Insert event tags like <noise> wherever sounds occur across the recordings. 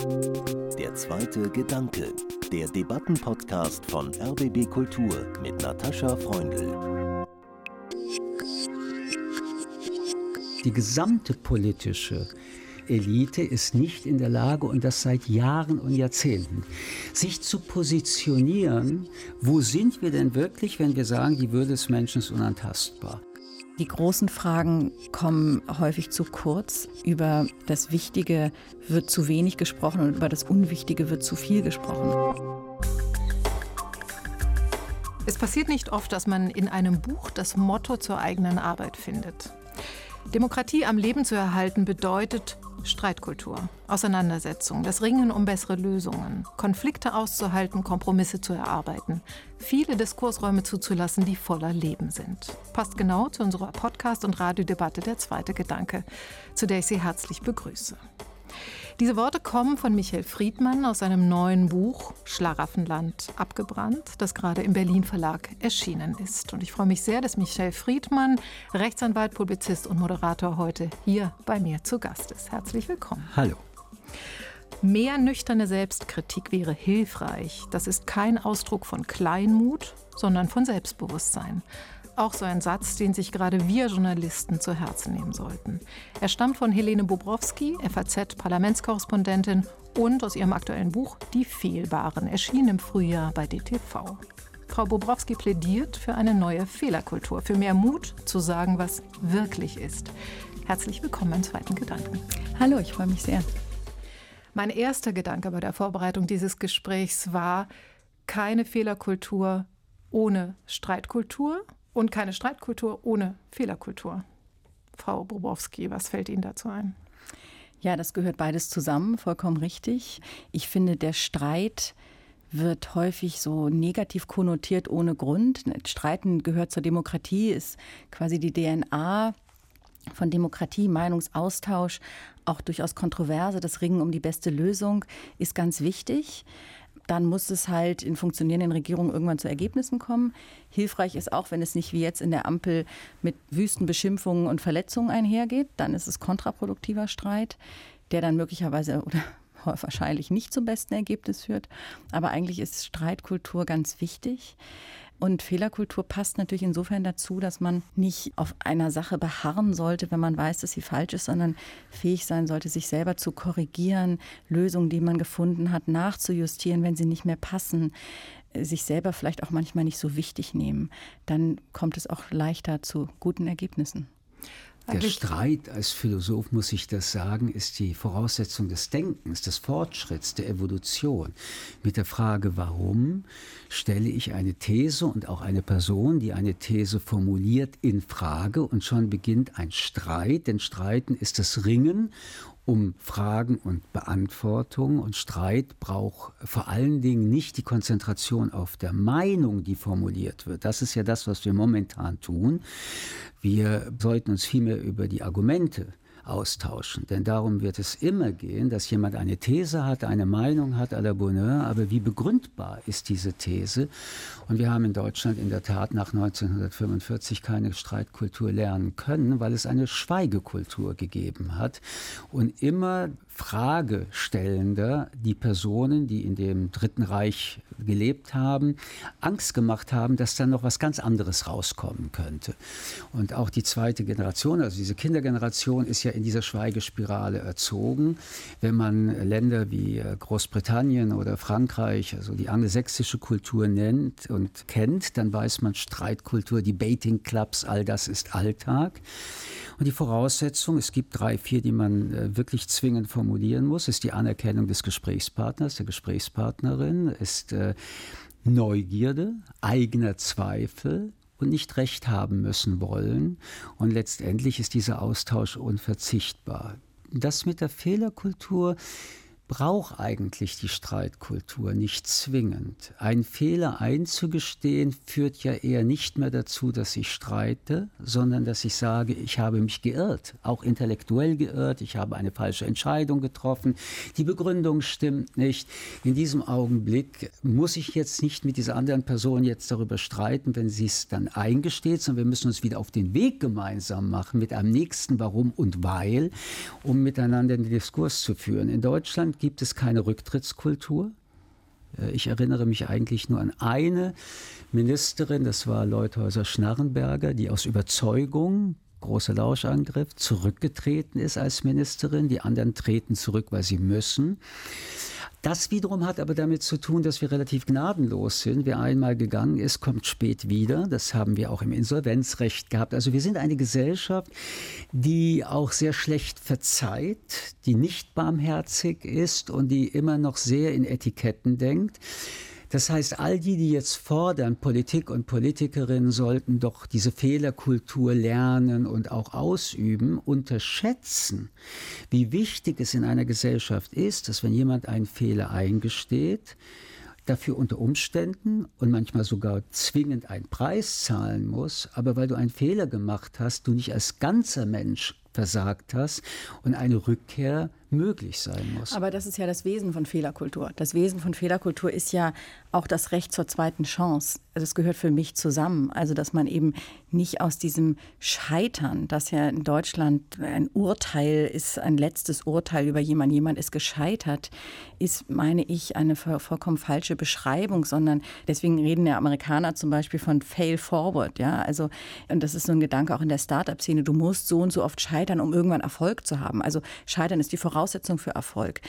Der zweite Gedanke, der Debattenpodcast von RBB Kultur mit Natascha Freundl. Die gesamte politische Elite ist nicht in der Lage, und das seit Jahren und Jahrzehnten, sich zu positionieren, wo sind wir denn wirklich, wenn wir sagen, die Würde des Menschen ist unantastbar. Die großen Fragen kommen häufig zu kurz. Über das Wichtige wird zu wenig gesprochen und über das Unwichtige wird zu viel gesprochen. Es passiert nicht oft, dass man in einem Buch das Motto zur eigenen Arbeit findet. Demokratie am Leben zu erhalten bedeutet Streitkultur, Auseinandersetzung, das Ringen um bessere Lösungen, Konflikte auszuhalten, Kompromisse zu erarbeiten, viele Diskursräume zuzulassen, die voller Leben sind. Passt genau zu unserer Podcast- und Radiodebatte Der zweite Gedanke, zu der ich Sie herzlich begrüße. Diese Worte kommen von Michael Friedmann aus seinem neuen Buch Schlaraffenland abgebrannt, das gerade im Berlin Verlag erschienen ist. Und ich freue mich sehr, dass Michael Friedmann, Rechtsanwalt, Publizist und Moderator, heute hier bei mir zu Gast ist. Herzlich willkommen. Hallo. Mehr nüchterne Selbstkritik wäre hilfreich. Das ist kein Ausdruck von Kleinmut, sondern von Selbstbewusstsein. Auch so ein Satz, den sich gerade wir Journalisten zu Herzen nehmen sollten. Er stammt von Helene Bobrowski, FAZ-Parlamentskorrespondentin und aus ihrem aktuellen Buch Die Fehlbaren, erschienen im Frühjahr bei DTV. Frau Bobrowski plädiert für eine neue Fehlerkultur, für mehr Mut zu sagen, was wirklich ist. Herzlich willkommen im zweiten Gedanken. Hallo, ich freue mich sehr. Mein erster Gedanke bei der Vorbereitung dieses Gesprächs war, keine Fehlerkultur ohne Streitkultur und keine Streitkultur ohne Fehlerkultur. Frau Bobrowski, was fällt Ihnen dazu ein? Ja, das gehört beides zusammen, vollkommen richtig. Ich finde, der Streit wird häufig so negativ konnotiert ohne Grund. Streiten gehört zur Demokratie, ist quasi die DNA von Demokratie, Meinungsaustausch, auch durchaus Kontroverse, das Ringen um die beste Lösung ist ganz wichtig dann muss es halt in funktionierenden Regierungen irgendwann zu Ergebnissen kommen. Hilfreich ist auch, wenn es nicht wie jetzt in der Ampel mit wüsten Beschimpfungen und Verletzungen einhergeht, dann ist es kontraproduktiver Streit, der dann möglicherweise <laughs> oder wahrscheinlich nicht zum besten Ergebnis führt. Aber eigentlich ist Streitkultur ganz wichtig. Und Fehlerkultur passt natürlich insofern dazu, dass man nicht auf einer Sache beharren sollte, wenn man weiß, dass sie falsch ist, sondern fähig sein sollte, sich selber zu korrigieren, Lösungen, die man gefunden hat, nachzujustieren, wenn sie nicht mehr passen, sich selber vielleicht auch manchmal nicht so wichtig nehmen. Dann kommt es auch leichter zu guten Ergebnissen. Der Streit als Philosoph, muss ich das sagen, ist die Voraussetzung des Denkens, des Fortschritts, der Evolution. Mit der Frage, warum stelle ich eine These und auch eine Person, die eine These formuliert, in Frage und schon beginnt ein Streit. Denn Streiten ist das Ringen um Fragen und Beantwortung. Und Streit braucht vor allen Dingen nicht die Konzentration auf der Meinung, die formuliert wird. Das ist ja das, was wir momentan tun. Wir sollten uns vielmehr über die Argumente austauschen. Denn darum wird es immer gehen, dass jemand eine These hat, eine Meinung hat à la Bonheur, aber wie begründbar ist diese These? Und wir haben in Deutschland in der Tat nach 1945 keine Streitkultur lernen können, weil es eine Schweigekultur gegeben hat und immer Fragestellender die Personen, die in dem Dritten Reich gelebt haben, Angst gemacht haben, dass dann noch was ganz anderes rauskommen könnte. Und auch die zweite Generation, also diese Kindergeneration, ist ja in dieser Schweigespirale erzogen. Wenn man Länder wie äh, Großbritannien oder Frankreich, also die angelsächsische Kultur nennt und kennt, dann weiß man Streitkultur, Debating Clubs, all das ist Alltag. Und die Voraussetzung, es gibt drei, vier, die man äh, wirklich zwingend formulieren muss, ist die Anerkennung des Gesprächspartners, der Gesprächspartnerin, ist äh, Neugierde, eigener Zweifel, und nicht recht haben müssen wollen. Und letztendlich ist dieser Austausch unverzichtbar. Das mit der Fehlerkultur braucht eigentlich die Streitkultur nicht zwingend. Ein Fehler einzugestehen führt ja eher nicht mehr dazu, dass ich streite, sondern dass ich sage, ich habe mich geirrt, auch intellektuell geirrt, ich habe eine falsche Entscheidung getroffen, die Begründung stimmt nicht. In diesem Augenblick muss ich jetzt nicht mit dieser anderen Person jetzt darüber streiten, wenn sie es dann eingesteht, sondern wir müssen uns wieder auf den Weg gemeinsam machen mit einem nächsten Warum und Weil, um miteinander den Diskurs zu führen. In Deutschland gibt es keine Rücktrittskultur. Äh, ich erinnere mich eigentlich nur an eine Ministerin, das war Leuthäuser Schnarrenberger, die aus Überzeugung großer Lauschangriff, zurückgetreten ist als Ministerin. Die anderen treten zurück, weil sie müssen. Das wiederum hat aber damit zu tun, dass wir relativ gnadenlos sind. Wer einmal gegangen ist, kommt spät wieder. Das haben wir auch im Insolvenzrecht gehabt. Also wir sind eine Gesellschaft, die auch sehr schlecht verzeiht, die nicht barmherzig ist und die immer noch sehr in Etiketten denkt. Das heißt, all die, die jetzt fordern, Politik und Politikerinnen sollten doch diese Fehlerkultur lernen und auch ausüben, unterschätzen, wie wichtig es in einer Gesellschaft ist, dass wenn jemand einen Fehler eingesteht, dafür unter Umständen und manchmal sogar zwingend einen Preis zahlen muss, aber weil du einen Fehler gemacht hast, du nicht als ganzer Mensch versagt hast und eine Rückkehr möglich sein muss. Aber das ist ja das Wesen von Fehlerkultur. Das Wesen von Fehlerkultur ist ja auch das Recht zur zweiten Chance. Das also gehört für mich zusammen. Also, dass man eben nicht aus diesem Scheitern, das ja in Deutschland ein Urteil ist, ein letztes Urteil über jemanden, jemand ist gescheitert, ist, meine ich, eine vollkommen falsche Beschreibung, sondern deswegen reden ja Amerikaner zum Beispiel von Fail Forward. Ja, also, und das ist so ein Gedanke auch in der Startup-Szene. Du musst so und so oft scheitern, um irgendwann Erfolg zu haben. Also, Scheitern ist die Voraussetzung für Erfolg.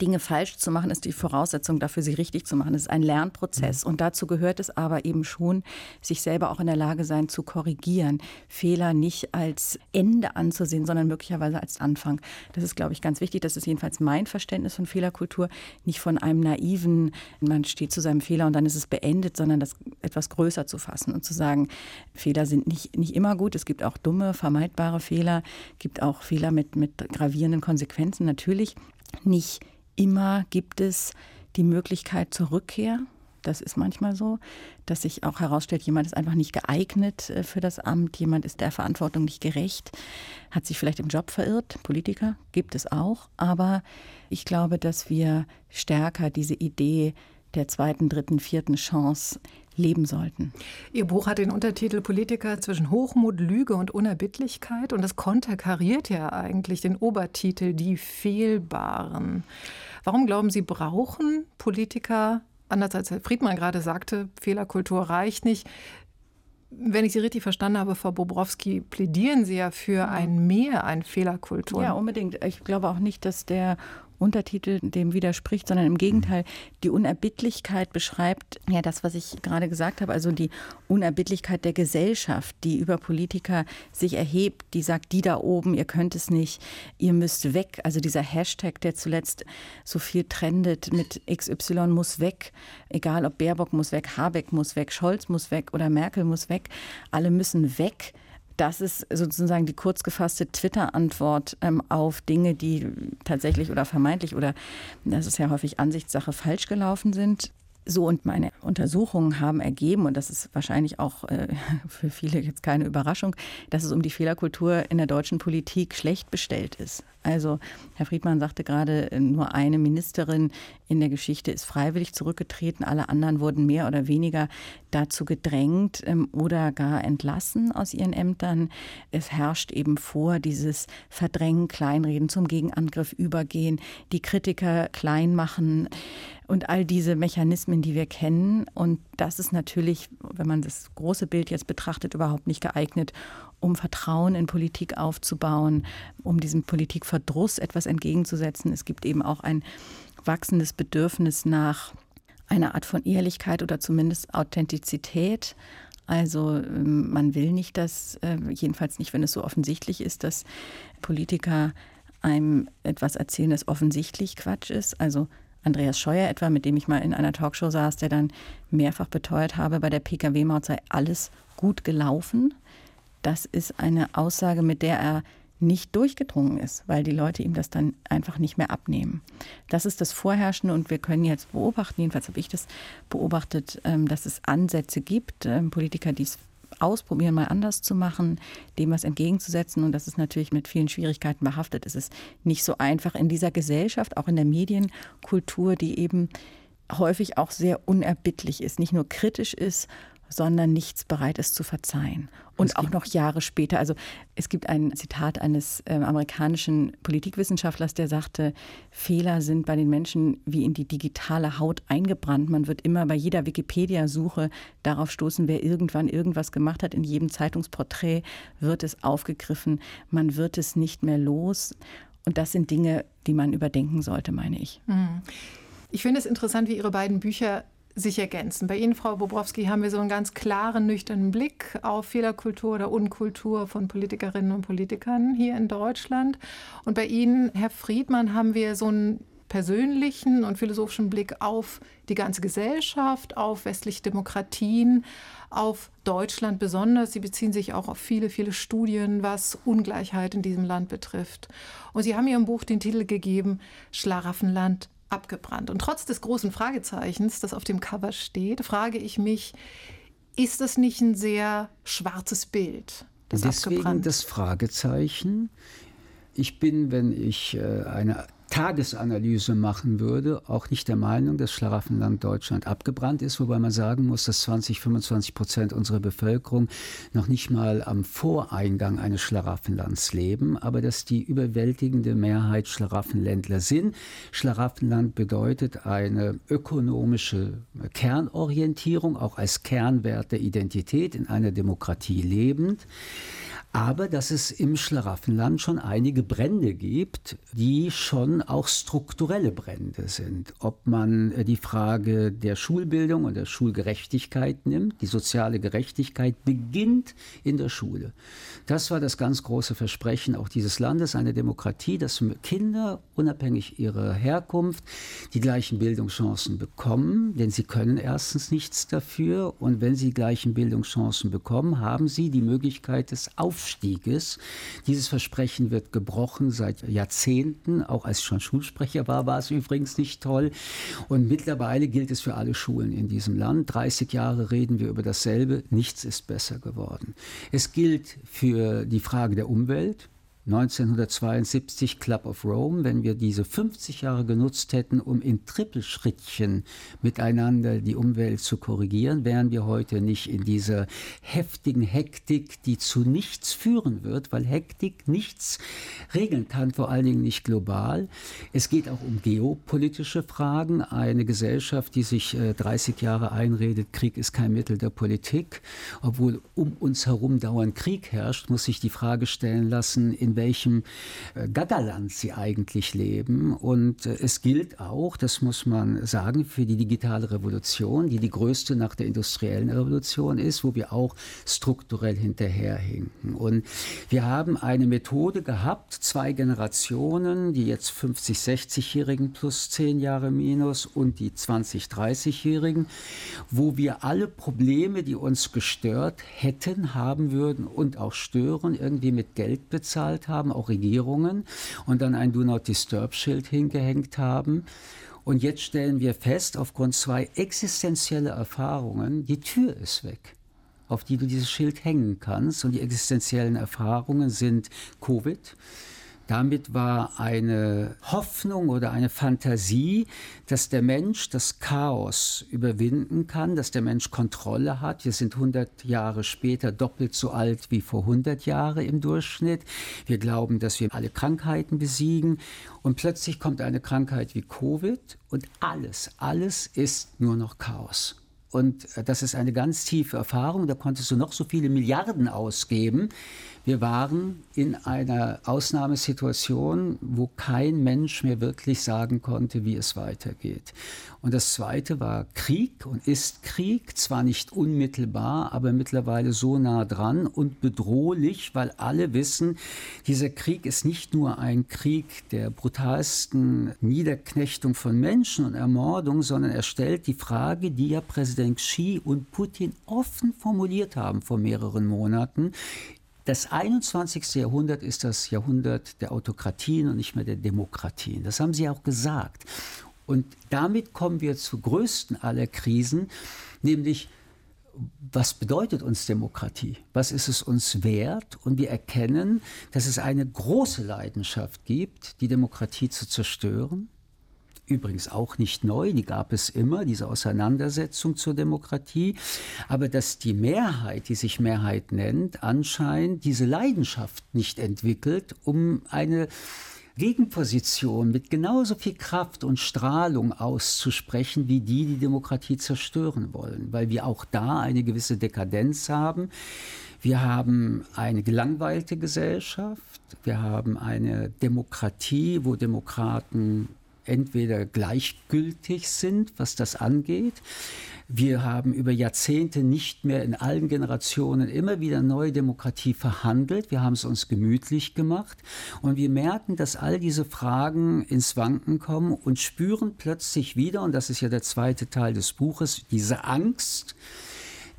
Dinge falsch zu machen, ist die Voraussetzung dafür, sie richtig zu machen. Es ist ein Lernprozess. Mhm. Und dazu gehört es aber eben schon, sich selber auch in der Lage sein zu korrigieren. Fehler nicht als Ende anzusehen, sondern möglicherweise als Anfang. Das ist, glaube ich, ganz wichtig. Das ist jedenfalls mein Verständnis von Fehlerkultur. Nicht von einem naiven, man steht zu seinem Fehler und dann ist es beendet, sondern das etwas größer zu fassen und zu sagen, Fehler sind nicht, nicht immer gut. Es gibt auch dumme, vermeidbare Fehler, gibt auch Fehler mit, mit gravierenden Konsequenzen natürlich. Nicht immer gibt es die Möglichkeit zur Rückkehr. Das ist manchmal so, dass sich auch herausstellt, jemand ist einfach nicht geeignet äh, für das Amt, jemand ist der Verantwortung nicht gerecht, hat sich vielleicht im Job verirrt. Politiker gibt es auch. Aber ich glaube, dass wir stärker diese Idee der zweiten, dritten, vierten Chance leben sollten. Ihr Buch hat den Untertitel Politiker zwischen Hochmut, Lüge und Unerbittlichkeit und das konterkariert ja eigentlich den Obertitel Die Fehlbaren. Warum glauben Sie, brauchen Politiker, anders als Herr Friedmann gerade sagte, Fehlerkultur reicht nicht, wenn ich Sie richtig verstanden habe, Frau Bobrowski, plädieren Sie ja für ein Mehr an Fehlerkultur. Ja, unbedingt. Ich glaube auch nicht, dass der Untertitel dem widerspricht, sondern im Gegenteil, die Unerbittlichkeit beschreibt ja das, was ich gerade gesagt habe, also die Unerbittlichkeit der Gesellschaft, die über Politiker sich erhebt, die sagt, die da oben, ihr könnt es nicht, ihr müsst weg. Also dieser Hashtag, der zuletzt so viel trendet mit XY muss weg, egal ob Baerbock muss weg, Habeck muss weg, Scholz muss weg oder Merkel muss weg, alle müssen weg das ist sozusagen die kurz gefasste Twitter-Antwort ähm, auf Dinge, die tatsächlich oder vermeintlich oder das ist ja häufig Ansichtssache falsch gelaufen sind. So und meine Untersuchungen haben ergeben, und das ist wahrscheinlich auch äh, <laughs> für viele jetzt keine Überraschung, dass es um die Fehlerkultur in der deutschen Politik schlecht bestellt ist. Also Herr Friedmann sagte gerade, nur eine Ministerin in der Geschichte ist freiwillig zurückgetreten. Alle anderen wurden mehr oder weniger dazu gedrängt ähm, oder gar entlassen aus ihren Ämtern. Es herrscht eben vor dieses Verdrängen, Kleinreden, zum Gegenangriff übergehen, die Kritiker klein machen und all diese Mechanismen, die wir kennen. Und das ist natürlich, wenn man das große Bild jetzt betrachtet, überhaupt nicht geeignet, um Vertrauen in Politik aufzubauen, um diesem Politikverdruss etwas entgegenzusetzen. Es gibt eben auch ein wachsendes Bedürfnis nach einer Art von Ehrlichkeit oder zumindest Authentizität. Also ähm, man will nicht, dass, äh, jedenfalls nicht, wenn es so offensichtlich ist, dass Politiker einem etwas erzählen, das offensichtlich Quatsch ist. Also Andreas Scheuer etwa, mit dem ich mal in einer Talkshow saß, der dann mehrfach beteuert habe, bei der Pkw-Maut sei alles gut gelaufen. Das ist eine Aussage, mit der er nicht durchgedrungen ist, weil die Leute ihm das dann einfach nicht mehr abnehmen. Das ist das Vorherrschende und wir können jetzt beobachten, jedenfalls habe ich das beobachtet, ähm, dass es Ansätze gibt, ähm, Politiker, die es ausprobieren, mal anders zu machen, dem was entgegenzusetzen. Und das ist natürlich mit vielen Schwierigkeiten behaftet. Es ist nicht so einfach in dieser Gesellschaft, auch in der Medienkultur, die eben häufig auch sehr unerbittlich ist, nicht nur kritisch ist, sondern nichts bereit ist zu verzeihen. Und auch noch Jahre später. Also es gibt ein Zitat eines äh, amerikanischen Politikwissenschaftlers, der sagte, Fehler sind bei den Menschen wie in die digitale Haut eingebrannt. Man wird immer bei jeder Wikipedia-Suche darauf stoßen, wer irgendwann irgendwas gemacht hat. In jedem Zeitungsporträt wird es aufgegriffen. Man wird es nicht mehr los. Und das sind Dinge, die man überdenken sollte, meine ich. Mhm. Ich finde es interessant, wie Ihre beiden Bücher sich ergänzen. Bei Ihnen, Frau Bobrowski, haben wir so einen ganz klaren, nüchternen Blick auf Fehlerkultur oder Unkultur von Politikerinnen und Politikern hier in Deutschland. Und bei Ihnen, Herr Friedmann, haben wir so einen persönlichen und philosophischen Blick auf die ganze Gesellschaft, auf westliche Demokratien, auf Deutschland besonders. Sie beziehen sich auch auf viele, viele Studien, was Ungleichheit in diesem Land betrifft. Und Sie haben Ihrem Buch den Titel gegeben, Schlaraffenland abgebrannt. Und trotz des großen Fragezeichens, das auf dem Cover steht, frage ich mich, ist das nicht ein sehr schwarzes Bild? Das Deswegen das Fragezeichen. Ich bin, wenn ich äh, eine Tagesanalyse machen würde, auch nicht der Meinung, dass Schlaraffenland Deutschland abgebrannt ist, wobei man sagen muss, dass 20, 25 Prozent unserer Bevölkerung noch nicht mal am Voreingang eines Schlaraffenlands leben, aber dass die überwältigende Mehrheit Schlaraffenländler sind. Schlaraffenland bedeutet eine ökonomische Kernorientierung, auch als Kernwert der Identität in einer Demokratie lebend aber dass es im Schlaraffenland schon einige Brände gibt, die schon auch strukturelle Brände sind. Ob man äh, die Frage der Schulbildung und der Schulgerechtigkeit nimmt, die soziale Gerechtigkeit beginnt in der Schule. Das war das ganz große Versprechen auch dieses Landes, eine Demokratie, dass Kinder unabhängig ihrer Herkunft die gleichen Bildungschancen bekommen, denn sie können erstens nichts dafür und wenn sie gleichen Bildungschancen bekommen, haben sie die Möglichkeit des Aufstiegs Aufstieges. Dieses Versprechen wird gebrochen seit Jahrzehnten. Auch als ich schon Schulsprecher war, war es übrigens nicht toll. Und mittlerweile gilt es für alle Schulen in diesem Land. 30 Jahre reden wir über dasselbe. Nichts ist besser geworden. Es gilt für die Frage der Umwelt. 1972 Club of Rome, wenn wir diese 50 Jahre genutzt hätten, um in Trippelschrittchen miteinander die Umwelt zu korrigieren, wären wir heute nicht in dieser heftigen Hektik, die zu nichts führen wird, weil Hektik nichts regeln kann, vor allen Dingen nicht global. Es geht auch um geopolitische Fragen. Eine Gesellschaft, die sich 30 äh, Jahre einredet, Krieg ist kein Mittel der Politik, obwohl um uns herum dauernd Krieg herrscht, muss sich die Frage stellen lassen, in welchem äh, Gaggerland sie eigentlich leben. Und äh, es gilt auch, das muss man sagen, für die digitale Revolution, die die größte nach der industriellen Revolution ist, wo wir auch strukturell hinterherhinken. Und wir haben eine Methode gehabt, zwei Generationen, die jetzt 50, 60-Jährigen plus 10 Jahre minus und die 20, 30-Jährigen, wo wir alle Probleme, die uns gestört hätten, haben würden und auch stören, irgendwie mit Geld bezahlt haben, auch Regierungen, und dann ein Do Not Disturb-Schild hingehängt haben. Und jetzt stellen wir fest, aufgrund zwei existenzieller Erfahrungen, die Tür ist weg, auf die du dieses Schild hängen kannst. Und die existenziellen Erfahrungen sind Covid, damit war eine Hoffnung oder eine Fantasie, dass der Mensch das Chaos überwinden kann, dass der Mensch Kontrolle hat. Wir sind 100 Jahre später doppelt so alt wie vor 100 Jahren im Durchschnitt. Wir glauben, dass wir alle Krankheiten besiegen. Und plötzlich kommt eine Krankheit wie Covid und alles, alles ist nur noch Chaos. Und das ist eine ganz tiefe Erfahrung. Da konntest du noch so viele Milliarden ausgeben. Wir waren in einer Ausnahmesituation, wo kein Mensch mehr wirklich sagen konnte, wie es weitergeht. Und das Zweite war Krieg und ist Krieg, zwar nicht unmittelbar, aber mittlerweile so nah dran und bedrohlich, weil alle wissen, dieser Krieg ist nicht nur ein Krieg der brutalsten Niederknechtung von Menschen und Ermordung, sondern er stellt die Frage, die ja Präsident Xi und Putin offen formuliert haben vor mehreren Monaten, das 21. Jahrhundert ist das Jahrhundert der Autokratien und nicht mehr der Demokratien. Das haben Sie auch gesagt. Und damit kommen wir zur größten aller Krisen, nämlich was bedeutet uns Demokratie? Was ist es uns wert? Und wir erkennen, dass es eine große Leidenschaft gibt, die Demokratie zu zerstören. Übrigens auch nicht neu, die gab es immer, diese Auseinandersetzung zur Demokratie, aber dass die Mehrheit, die sich Mehrheit nennt, anscheinend diese Leidenschaft nicht entwickelt, um eine Gegenposition mit genauso viel Kraft und Strahlung auszusprechen, wie die die Demokratie zerstören wollen, weil wir auch da eine gewisse Dekadenz haben. Wir haben eine gelangweilte Gesellschaft, wir haben eine Demokratie, wo Demokraten entweder gleichgültig sind, was das angeht. Wir haben über Jahrzehnte nicht mehr in allen Generationen immer wieder neue Demokratie verhandelt. Wir haben es uns gemütlich gemacht und wir merken, dass all diese Fragen ins Wanken kommen und spüren plötzlich wieder, und das ist ja der zweite Teil des Buches, diese Angst,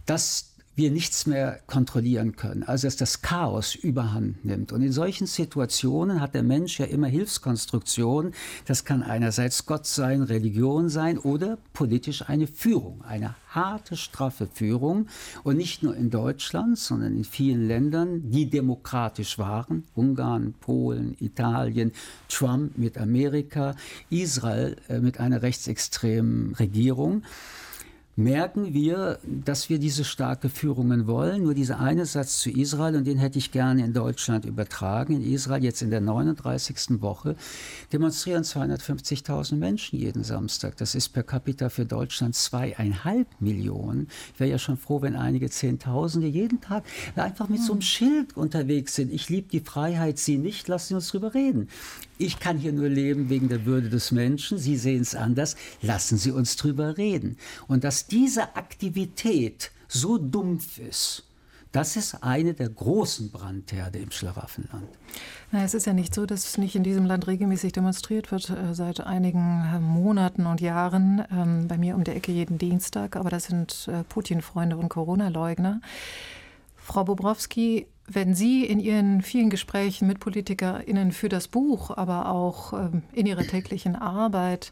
dass wir nichts mehr kontrollieren können, also dass das Chaos überhand nimmt. Und in solchen Situationen hat der Mensch ja immer Hilfskonstruktionen. Das kann einerseits Gott sein, Religion sein oder politisch eine Führung, eine harte, straffe Führung. Und nicht nur in Deutschland, sondern in vielen Ländern, die demokratisch waren. Ungarn, Polen, Italien, Trump mit Amerika, Israel äh, mit einer rechtsextremen Regierung merken wir, dass wir diese starke Führungen wollen. Nur dieser eine Satz zu Israel, und den hätte ich gerne in Deutschland übertragen. In Israel jetzt in der 39. Woche demonstrieren 250.000 Menschen jeden Samstag. Das ist per capita für Deutschland zweieinhalb Millionen. Ich wäre ja schon froh, wenn einige Zehntausende jeden Tag einfach mit so einem Schild unterwegs sind. Ich liebe die Freiheit, Sie nicht, lassen Sie uns drüber reden. Ich kann hier nur leben wegen der Würde des Menschen. Sie sehen es anders. Lassen Sie uns drüber reden. Und dass diese Aktivität so dumpf ist, das ist eine der großen Brandherde im Schlaraffenland. Na, es ist ja nicht so, dass nicht in diesem Land regelmäßig demonstriert wird, äh, seit einigen äh, Monaten und Jahren. Ähm, bei mir um der Ecke jeden Dienstag, aber das sind äh, Putin-Freunde und Corona-Leugner. Frau Bobrowski, wenn Sie in Ihren vielen Gesprächen mit PolitikerInnen für das Buch, aber auch ähm, in Ihrer täglichen Arbeit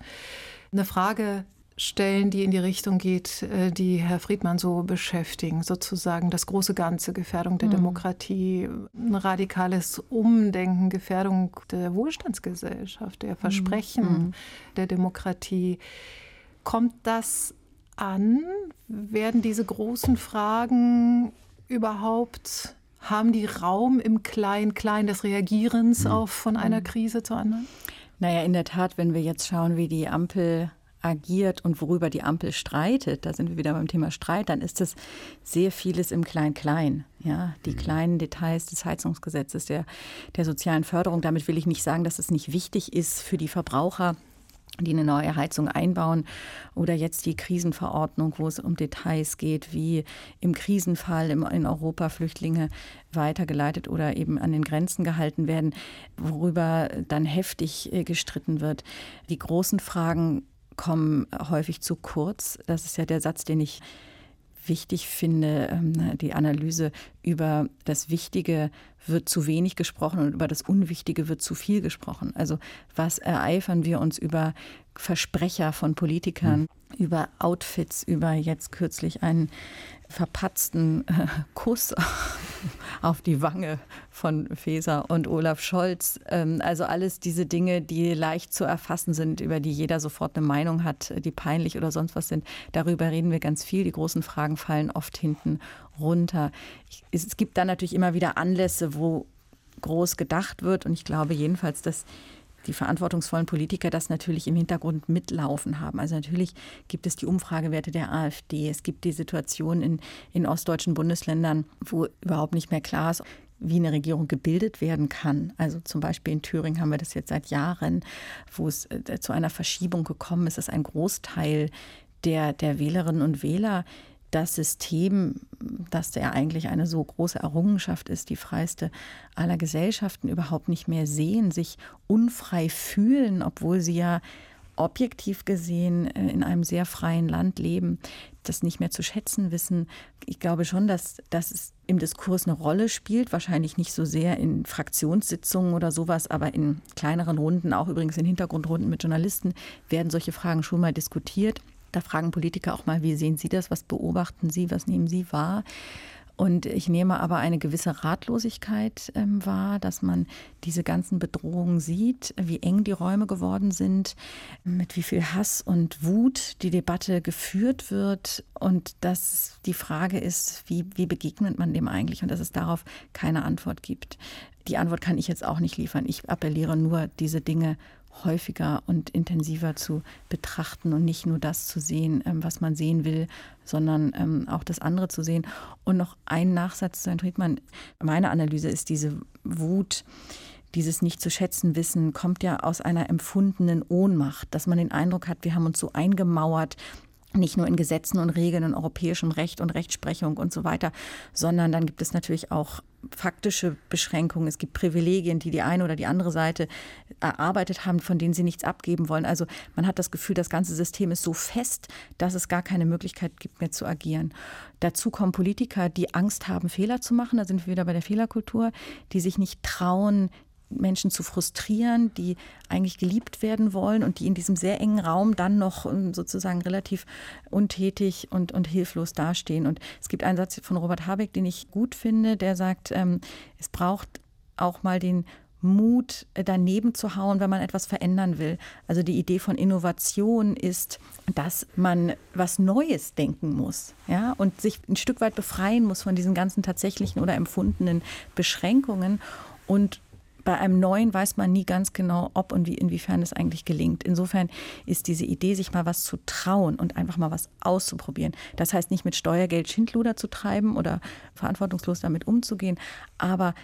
eine Frage stellen, die in die Richtung geht, äh, die Herr Friedmann so beschäftigen, sozusagen das große Ganze, Gefährdung der mhm. Demokratie, ein radikales Umdenken, Gefährdung der Wohlstandsgesellschaft, der Versprechen mhm. der Demokratie. Kommt das an? Werden diese großen Fragen überhaupt haben die Raum im Klein-Klein des Reagierens mhm. auf von einer mhm. Krise zur anderen? Naja, in der Tat, wenn wir jetzt schauen, wie die Ampel agiert und worüber die Ampel streitet, da sind wir wieder beim Thema Streit, dann ist es sehr vieles im Klein-Klein. Ja, die mhm. kleinen Details des Heizungsgesetzes, der, der sozialen Förderung. Damit will ich nicht sagen, dass es nicht wichtig ist für die Verbraucher, die eine neue Heizung einbauen oder jetzt die Krisenverordnung, wo es um Details geht, wie im Krisenfall in Europa Flüchtlinge weitergeleitet oder eben an den Grenzen gehalten werden, worüber dann heftig äh, gestritten wird. Die großen Fragen kommen häufig zu kurz. Das ist ja der Satz, den ich wichtig finde, ähm, die Analyse über das Wichtige wird zu wenig gesprochen und über das Unwichtige wird zu viel gesprochen. Also was ereifern wir uns über Versprecher von Politikern, mhm. über Outfits, über jetzt kürzlich einen verpatzten äh, Kuss <laughs> auf die Wange von Feser und Olaf Scholz. Ähm, also alles diese Dinge, die leicht zu erfassen sind, über die jeder sofort eine Meinung hat, die peinlich oder sonst was sind. Darüber reden wir ganz viel. Die großen Fragen fallen oft hinten runter. Es gibt dann natürlich immer wieder Anlässe, wo groß gedacht wird. Und ich glaube jedenfalls, dass die verantwortungsvollen Politiker das natürlich im Hintergrund mitlaufen haben. Also natürlich gibt es die Umfragewerte der AfD. Es gibt die Situation in, in ostdeutschen Bundesländern, wo überhaupt nicht mehr klar ist, wie eine Regierung gebildet werden kann. Also zum Beispiel in Thüringen haben wir das jetzt seit Jahren, wo es äh, zu einer Verschiebung gekommen ist, dass ein Großteil der, der Wählerinnen und Wähler das System, das ja eigentlich eine so große Errungenschaft ist, die freiste aller Gesellschaften, überhaupt nicht mehr sehen, sich unfrei fühlen, obwohl sie ja objektiv gesehen äh, in einem sehr freien Land leben, das nicht mehr zu schätzen wissen. Ich glaube schon, dass, dass es im Diskurs eine Rolle spielt, wahrscheinlich nicht so sehr in Fraktionssitzungen oder sowas, aber in kleineren Runden, auch übrigens in Hintergrundrunden mit Journalisten, werden solche Fragen schon mal diskutiert. Da fragen Politiker auch mal, wie sehen Sie das, was beobachten Sie, was nehmen Sie wahr? Und ich nehme aber eine gewisse Ratlosigkeit ähm, wahr, dass man diese ganzen Bedrohungen sieht, wie eng die Räume geworden sind, mit wie viel Hass und Wut die Debatte geführt wird und dass die Frage ist, wie, wie begegnet man dem eigentlich und dass es darauf keine Antwort gibt. Die Antwort kann ich jetzt auch nicht liefern. Ich appelliere nur, diese Dinge häufiger und intensiver zu betrachten und nicht nur das zu sehen, ähm, was man sehen will, sondern ähm, auch das andere zu sehen. Und noch ein Nachsatz zu Herrn Friedmann. Meine Analyse ist diese Wut, dieses nicht zu schätzen wissen, kommt ja aus einer empfundenen Ohnmacht, dass man den Eindruck hat, wir haben uns so eingemauert, nicht nur in Gesetzen und Regeln und europäischem Recht und Rechtsprechung und so weiter, sondern dann gibt es natürlich auch faktische Beschränkungen. Es gibt Privilegien, die die eine oder die andere Seite erarbeitet haben, von denen sie nichts abgeben wollen. Also man hat das Gefühl, das ganze System ist so fest, dass es gar keine Möglichkeit gibt mehr zu agieren. Dazu kommen Politiker, die Angst haben, Fehler zu machen. Da sind wir wieder bei der Fehlerkultur, die sich nicht trauen, Menschen zu frustrieren, die eigentlich geliebt werden wollen und die in diesem sehr engen Raum dann noch ähm, sozusagen relativ untätig und, und hilflos dastehen. Und es gibt einen Satz von Robert Habeck, den ich gut finde, der sagt, ähm, es braucht auch mal den Mut, äh, daneben zu hauen, wenn man etwas verändern will. Also die Idee von Innovation ist, dass man was Neues denken muss, ja, und sich ein Stück weit befreien muss von diesen ganzen tatsächlichen oder empfundenen Beschränkungen und bei einem neuen weiß man nie ganz genau, ob und wie, inwiefern es eigentlich gelingt. Insofern ist diese Idee, sich mal was zu trauen und einfach mal was auszuprobieren. Das heißt nicht mit Steuergeld Schindluder zu treiben oder verantwortungslos damit umzugehen, aber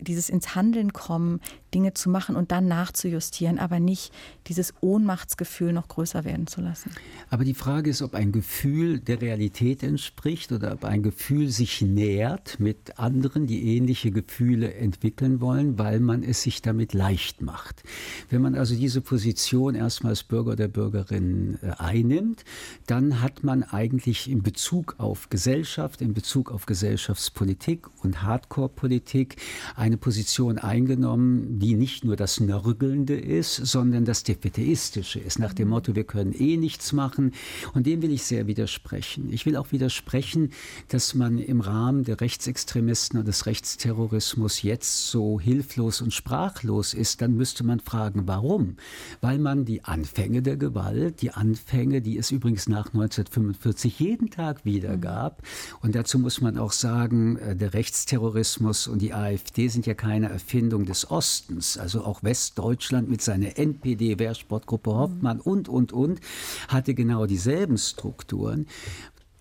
dieses ins Handeln kommen, Dinge zu machen und dann nachzujustieren, aber nicht dieses Ohnmachtsgefühl noch größer werden zu lassen. Aber die Frage ist, ob ein Gefühl der Realität entspricht oder ob ein Gefühl sich nähert mit anderen, die ähnliche Gefühle entwickeln wollen, weil man es sich damit leicht macht. Wenn man also diese Position erstmal als Bürger oder Bürgerin äh, einnimmt, dann hat man eigentlich in Bezug auf Gesellschaft, in Bezug auf Gesellschaftspolitik und Hardcore-Politik eine Position eingenommen, die nicht nur das Nörgelnde ist, sondern das Defetistische ist, nach dem Motto, wir können eh nichts machen. Und dem will ich sehr widersprechen. Ich will auch widersprechen, dass man im Rahmen der Rechtsextremisten und des Rechtsterrorismus jetzt so hilflos und sprachlos ist. Dann müsste man fragen, warum? Weil man die Anfänge der Gewalt, die Anfänge, die es übrigens nach 1945 jeden Tag wieder mhm. gab, und dazu muss man auch sagen, äh, der Rechtsterrorismus und die AfD sind ja keine Erfindung des Ostens. Ostens, also auch Westdeutschland mit seiner NPD, Wehrsportgruppe Hoffmann und, und, und, hatte genau dieselben Strukturen.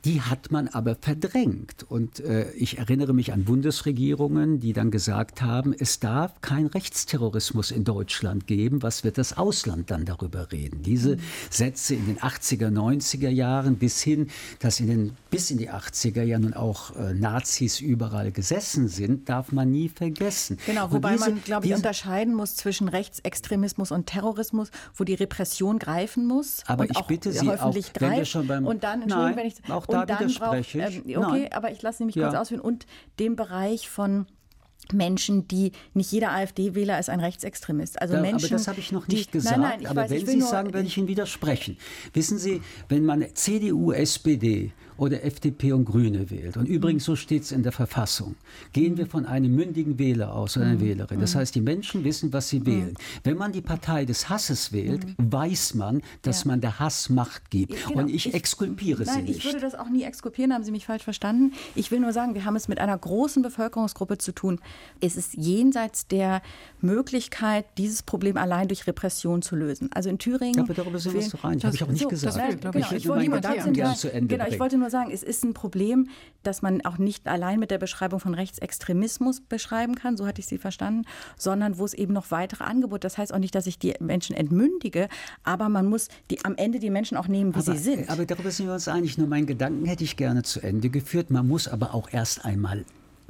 Die hat man aber verdrängt. Und äh, ich erinnere mich an Bundesregierungen, die dann gesagt haben, es darf kein Rechtsterrorismus in Deutschland geben. Was wird das Ausland dann darüber reden? Diese. Sätze in den 80er, 90er Jahren bis hin, dass in den, bis in die 80er ja nun auch äh, Nazis überall gesessen sind, darf man nie vergessen. Genau, wobei diese, man, glaube ich, unterscheiden muss zwischen Rechtsextremismus und Terrorismus, wo die Repression greifen muss. Aber ich bitte Sie auch, wenn wir schon beim... Und dann, Entschuldigung, nein, wenn ich... Auch da widerspreche ich. Ähm, okay, Nein. aber ich lasse nämlich kurz ja. ausführen. Und dem Bereich von Menschen, die nicht jeder AfD-Wähler ist ein Rechtsextremist. Also da, Menschen, aber das habe ich noch nicht die, gesagt. Nein, nein, aber weiß, wenn Sie es sagen, werde ich Ihnen widersprechen. Wissen Sie, wenn man CDU, SPD oder FDP und Grüne wählt. Und übrigens, so steht es in der Verfassung. Gehen wir von einem mündigen Wähler aus oder einer mhm. Wählerin. Das mhm. heißt, die Menschen wissen, was sie wählen. Mhm. Wenn man die Partei des Hasses wählt, weiß man, dass ja. man der Hass Macht gibt. Genau. Und ich, ich exkulpiere nein, sie nicht. Ich würde das auch nie exkulpieren, haben Sie mich falsch verstanden. Ich will nur sagen, wir haben es mit einer großen Bevölkerungsgruppe zu tun. Es ist jenseits der Möglichkeit, dieses Problem allein durch Repression zu lösen. Also in Thüringen. Ja, aber darüber sind wir uns doch einig. Habe ich auch nicht so, gesagt. Nein, genau, ich, genau, ich wollte nur sagen, es ist ein Problem, das man auch nicht allein mit der Beschreibung von Rechtsextremismus beschreiben kann, so hatte ich Sie verstanden, sondern wo es eben noch weitere Angebote. Das heißt auch nicht, dass ich die Menschen entmündige, aber man muss die, am Ende die Menschen auch nehmen, wie aber, sie sind. Aber darüber sind wir uns einig. Nur meinen Gedanken hätte ich gerne zu Ende geführt. Man muss aber auch erst einmal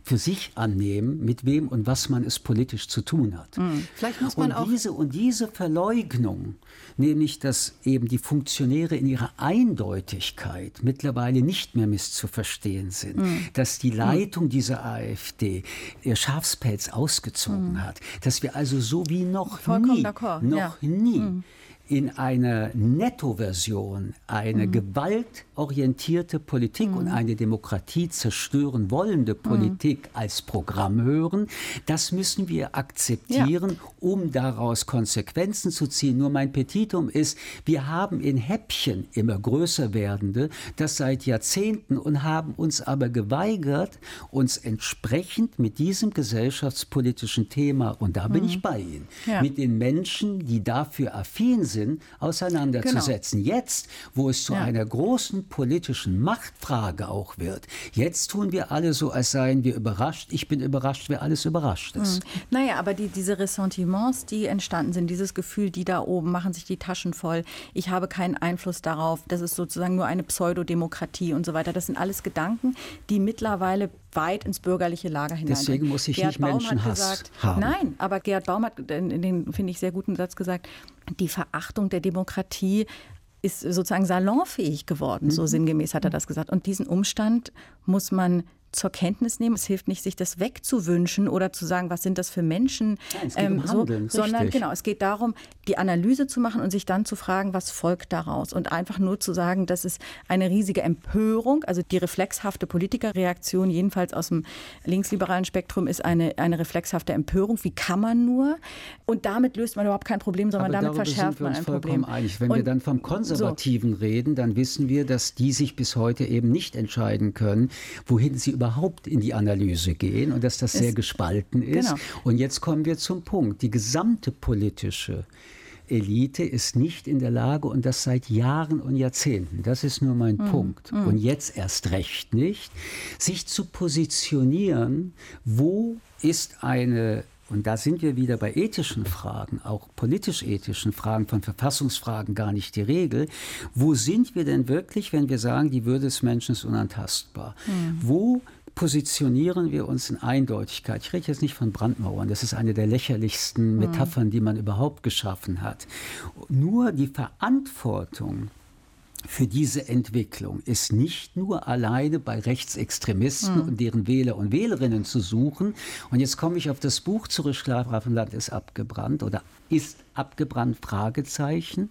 für sich annehmen, mit wem und was man es politisch zu tun hat. Mhm. Vielleicht muss man und auch diese und diese Verleugnung, nämlich dass eben die Funktionäre in ihrer Eindeutigkeit mittlerweile nicht mehr misszuverstehen sind, mhm. dass die Leitung mhm. dieser AfD ihr Schafspelz ausgezogen mhm. hat, dass wir also so wie noch Vollkommen nie, noch ja. nie mhm in einer Nettoversion eine mhm. gewaltorientierte Politik mhm. und eine Demokratie zerstören wollende mhm. Politik mhm. als Programm hören. Das müssen wir akzeptieren, ja. um daraus Konsequenzen zu ziehen. Nur mein Petitum ist, wir haben in Häppchen immer größer werdende, das seit Jahrzehnten und haben uns aber geweigert, uns entsprechend mit diesem gesellschaftspolitischen Thema, und da bin mhm. ich bei Ihnen, ja. mit den Menschen, die dafür affin sind, Sinn auseinanderzusetzen. Genau. Jetzt, wo es zu ja. einer großen politischen Machtfrage auch wird, jetzt tun wir alle so, als seien wir überrascht. Ich bin überrascht, wer alles überrascht ist. Mhm. Naja, aber die, diese Ressentiments, die entstanden sind, dieses Gefühl, die da oben machen sich die Taschen voll, ich habe keinen Einfluss darauf, das ist sozusagen nur eine Pseudodemokratie und so weiter. Das sind alles Gedanken, die mittlerweile weit ins bürgerliche Lager hinein. Deswegen muss ich Gerd nicht Baum Menschenhass gesagt, haben. Nein, aber Gerhard Baum hat in den, finde ich, sehr guten Satz gesagt, die Verachtung der Demokratie ist sozusagen salonfähig geworden, mhm. so sinngemäß hat er das gesagt. Und diesen Umstand muss man zur Kenntnis nehmen. Es hilft nicht, sich das wegzuwünschen oder zu sagen, was sind das für Menschen, Nein, ähm, um Handeln, so, sondern genau, es geht darum, die Analyse zu machen und sich dann zu fragen, was folgt daraus und einfach nur zu sagen, das ist eine riesige Empörung, also die reflexhafte Politikerreaktion, jedenfalls aus dem linksliberalen Spektrum, ist eine, eine reflexhafte Empörung. Wie kann man nur? Und damit löst man überhaupt kein Problem, sondern Aber damit verschärft man ein Problem. Einig. Wenn und wir dann vom Konservativen so. reden, dann wissen wir, dass die sich bis heute eben nicht entscheiden können, wohin sie überhaupt in die Analyse gehen und dass das es, sehr gespalten ist. Genau. Und jetzt kommen wir zum Punkt. Die gesamte politische Elite ist nicht in der Lage, und das seit Jahren und Jahrzehnten, das ist nur mein mhm. Punkt, mhm. und jetzt erst recht nicht, sich zu positionieren, wo ist eine und da sind wir wieder bei ethischen Fragen, auch politisch-ethischen Fragen, von Verfassungsfragen gar nicht die Regel. Wo sind wir denn wirklich, wenn wir sagen, die Würde des Menschen ist unantastbar? Mhm. Wo positionieren wir uns in Eindeutigkeit. Ich rede jetzt nicht von Brandmauern, das ist eine der lächerlichsten hm. Metaphern, die man überhaupt geschaffen hat. Nur die Verantwortung für diese Entwicklung ist nicht nur alleine bei Rechtsextremisten mhm. und deren Wähler und Wählerinnen zu suchen. Und jetzt komme ich auf das Buch zurück, Schlafwaffenland ist abgebrannt oder ist abgebrannt, Fragezeichen.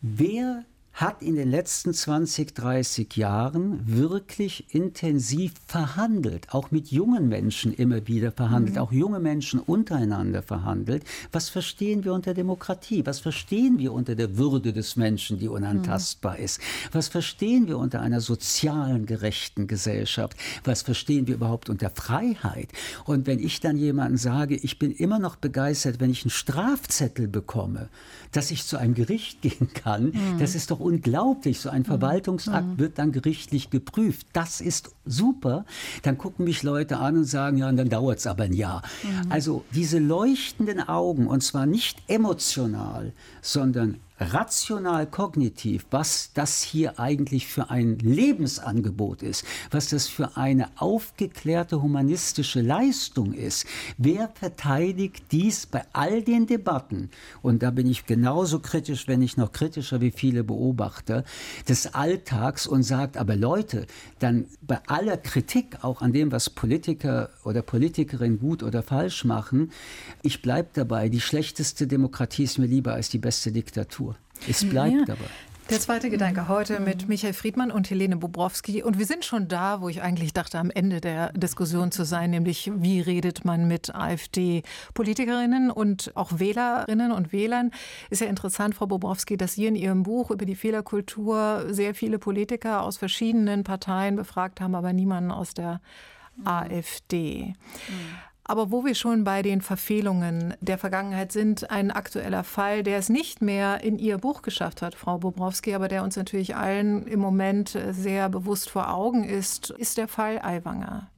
Wer hat in den letzten 20, 30 Jahren wirklich intensiv verhandelt, auch mit jungen Menschen immer wieder verhandelt, mhm. auch junge Menschen untereinander verhandelt. Was verstehen wir unter Demokratie? Was verstehen wir unter der Würde des Menschen, die unantastbar mhm. ist? Was verstehen wir unter einer sozialen, gerechten Gesellschaft? Was verstehen wir überhaupt unter Freiheit? Und wenn ich dann jemandem sage, ich bin immer noch begeistert, wenn ich einen Strafzettel bekomme, dass ich zu einem Gericht <laughs> gehen kann, mhm. das ist doch unglaublich. So ein mhm. Verwaltungsakt mhm. wird dann gerichtlich geprüft. Das ist super. Dann gucken mich Leute an und sagen, ja, und dann dauert es aber ein Jahr. Mhm. Also diese leuchtenden Augen, und zwar nicht emotional, sondern rational kognitiv, was das hier eigentlich für ein Lebensangebot ist, was das für eine aufgeklärte humanistische Leistung ist. Wer verteidigt dies bei all den Debatten? Und da bin ich genauso kritisch, wenn nicht noch kritischer wie viele Beobachter des Alltags und sagt, aber Leute, dann bei aller Kritik auch an dem, was Politiker oder Politikerinnen gut oder falsch machen, ich bleibe dabei, die schlechteste Demokratie ist mir lieber als die beste Diktatur. Es bleibt ja. dabei. Der zweite Gedanke heute mit Michael Friedmann und Helene Bobrowski. Und wir sind schon da, wo ich eigentlich dachte, am Ende der Diskussion zu sein, nämlich wie redet man mit AfD-Politikerinnen und auch Wählerinnen und Wählern. Ist ja interessant, Frau Bobrowski, dass Sie in Ihrem Buch über die Fehlerkultur sehr viele Politiker aus verschiedenen Parteien befragt haben, aber niemanden aus der mhm. AfD. Mhm. Aber wo wir schon bei den Verfehlungen der Vergangenheit sind, ein aktueller Fall, der es nicht mehr in Ihr Buch geschafft hat, Frau Bobrowski, aber der uns natürlich allen im Moment sehr bewusst vor Augen ist, ist der Fall Aiwanger.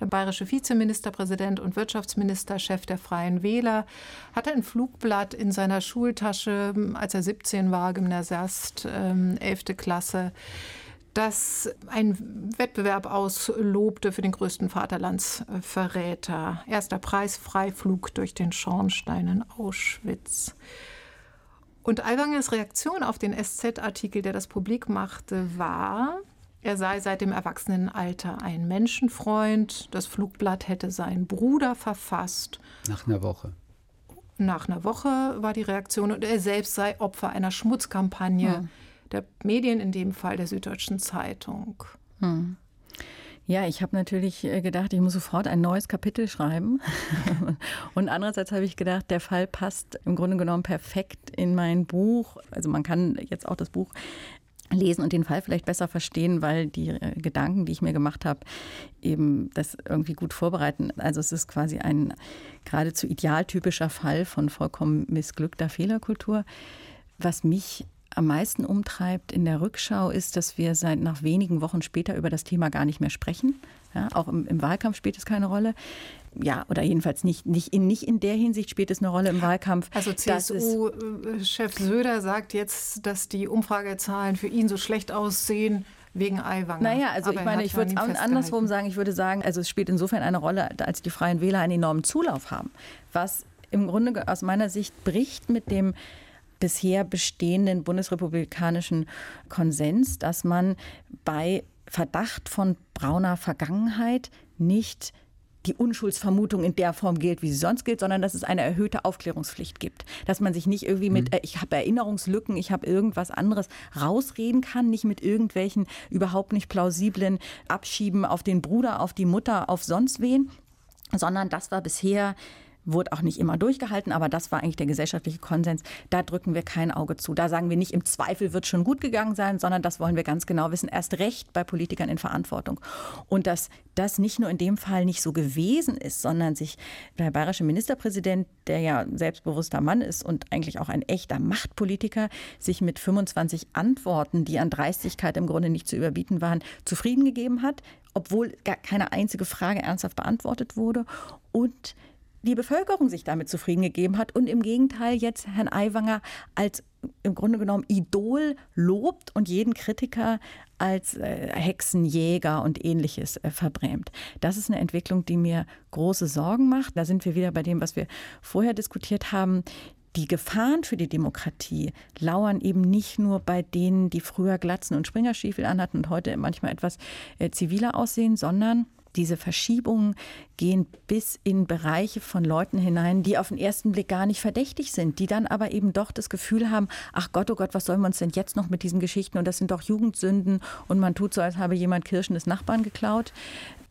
Der bayerische Vizeministerpräsident und Wirtschaftsminister, Chef der Freien Wähler, hatte ein Flugblatt in seiner Schultasche, als er 17 war, Gymnasiast, 11. Ähm, Klasse das ein Wettbewerb auslobte für den größten Vaterlandsverräter. Erster Preis Freiflug durch den Schornstein in Auschwitz. Und Aiwangers Reaktion auf den SZ-Artikel, der das publik machte, war, er sei seit dem Erwachsenenalter ein Menschenfreund. Das Flugblatt hätte sein Bruder verfasst. Nach einer Woche. Nach einer Woche war die Reaktion, und er selbst sei Opfer einer Schmutzkampagne hm. Der Medien, in dem Fall der Süddeutschen Zeitung. Hm. Ja, ich habe natürlich äh, gedacht, ich muss sofort ein neues Kapitel schreiben. <laughs> und andererseits habe ich gedacht, der Fall passt im Grunde genommen perfekt in mein Buch. Also man kann jetzt auch das Buch lesen und den Fall vielleicht besser verstehen, weil die äh, Gedanken, die ich mir gemacht habe, eben das irgendwie gut vorbereiten. Also es ist quasi ein geradezu idealtypischer Fall von vollkommen missglückter Fehlerkultur. Was mich am meisten umtreibt in der Rückschau ist, dass wir seit nach wenigen Wochen später über das Thema gar nicht mehr sprechen. Ja, auch im, im, Wahlkampf spielt es keine Rolle. Ja, oder jedenfalls nicht, nicht, in, nicht in der Hinsicht spielt es eine Rolle im Wahlkampf. Also CSU-Chef Söder sagt jetzt, dass die Umfragezahlen für ihn so schlecht aussehen, wegen Eiwanger. Naja, also Aber ich meine, ich würde es andersrum sagen, ich würde sagen, also es spielt insofern eine Rolle, als die Freien Wähler einen enormen Zulauf haben, was im Grunde aus meiner Sicht bricht mit dem bisher bestehenden bundesrepublikanischen Konsens, dass man bei Verdacht von brauner Vergangenheit nicht die Unschuldsvermutung in der Form gilt, wie sie sonst gilt, sondern dass es eine erhöhte Aufklärungspflicht gibt. Dass man sich nicht irgendwie mit, mhm. äh, ich habe Erinnerungslücken, ich habe irgendwas anderes rausreden kann, nicht mit irgendwelchen überhaupt nicht plausiblen Abschieben auf den Bruder, auf die Mutter, auf sonst wen, sondern das war bisher wurde auch nicht immer durchgehalten, aber das war eigentlich der gesellschaftliche Konsens. Da drücken wir kein Auge zu. Da sagen wir nicht, im Zweifel wird schon gut gegangen sein, sondern das wollen wir ganz genau wissen. Erst recht bei Politikern in Verantwortung. Und dass das nicht nur in dem Fall nicht so gewesen ist, sondern sich der bayerische Ministerpräsident, der ja selbstbewusster Mann ist und eigentlich auch ein echter Machtpolitiker, sich mit 25 Antworten, die an Dreistigkeit im Grunde nicht zu überbieten waren, zufrieden gegeben hat, obwohl gar keine einzige Frage ernsthaft beantwortet wurde. Und die Bevölkerung sich damit zufrieden gegeben hat und im Gegenteil jetzt Herrn Aiwanger als im Grunde genommen Idol lobt und jeden Kritiker als äh, Hexenjäger und ähnliches äh, verbrämt. Das ist eine Entwicklung, die mir große Sorgen macht. Da sind wir wieder bei dem, was wir vorher diskutiert haben. Die Gefahren für die Demokratie lauern eben nicht nur bei denen, die früher Glatzen und Springerstiefel anhatten und heute manchmal etwas äh, ziviler aussehen, sondern diese Verschiebungen gehen bis in Bereiche von Leuten hinein, die auf den ersten Blick gar nicht verdächtig sind, die dann aber eben doch das Gefühl haben, ach Gott, oh Gott, was sollen wir uns denn jetzt noch mit diesen Geschichten und das sind doch Jugendsünden und man tut so, als habe jemand Kirschen des Nachbarn geklaut.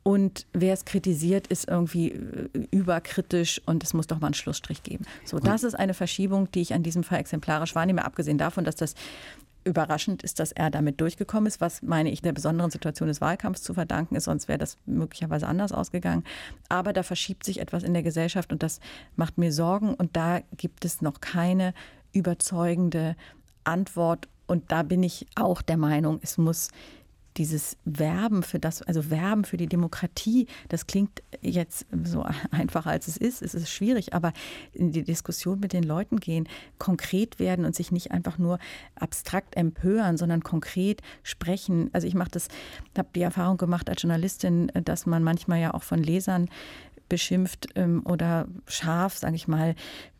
Und wer es kritisiert, ist irgendwie äh, überkritisch und es muss doch mal einen Schlussstrich geben. So, das ist eine Verschiebung, die ich an diesem Fall exemplarisch wahrnehme, abgesehen davon, dass das Überraschend ist, dass er damit durchgekommen ist, was meine ich der besonderen Situation des Wahlkampfs zu verdanken ist, sonst wäre das möglicherweise anders ausgegangen. Aber da verschiebt sich etwas in der Gesellschaft und das macht mir Sorgen und da gibt es noch keine überzeugende Antwort. Und da bin ich auch der Meinung, es muss dieses Werben für das, also Werben für die Demokratie, das klingt jetzt so <laughs> einfach als es ist, es ist schwierig, aber in die Diskussion mit den Leuten gehen, konkret werden und sich nicht einfach nur abstrakt empören, sondern konkret sprechen. Also ich mache das, habe die Erfahrung gemacht als Journalistin, dass man manchmal ja auch von Lesern beschimpft ähm, oder scharf, sage ich mal,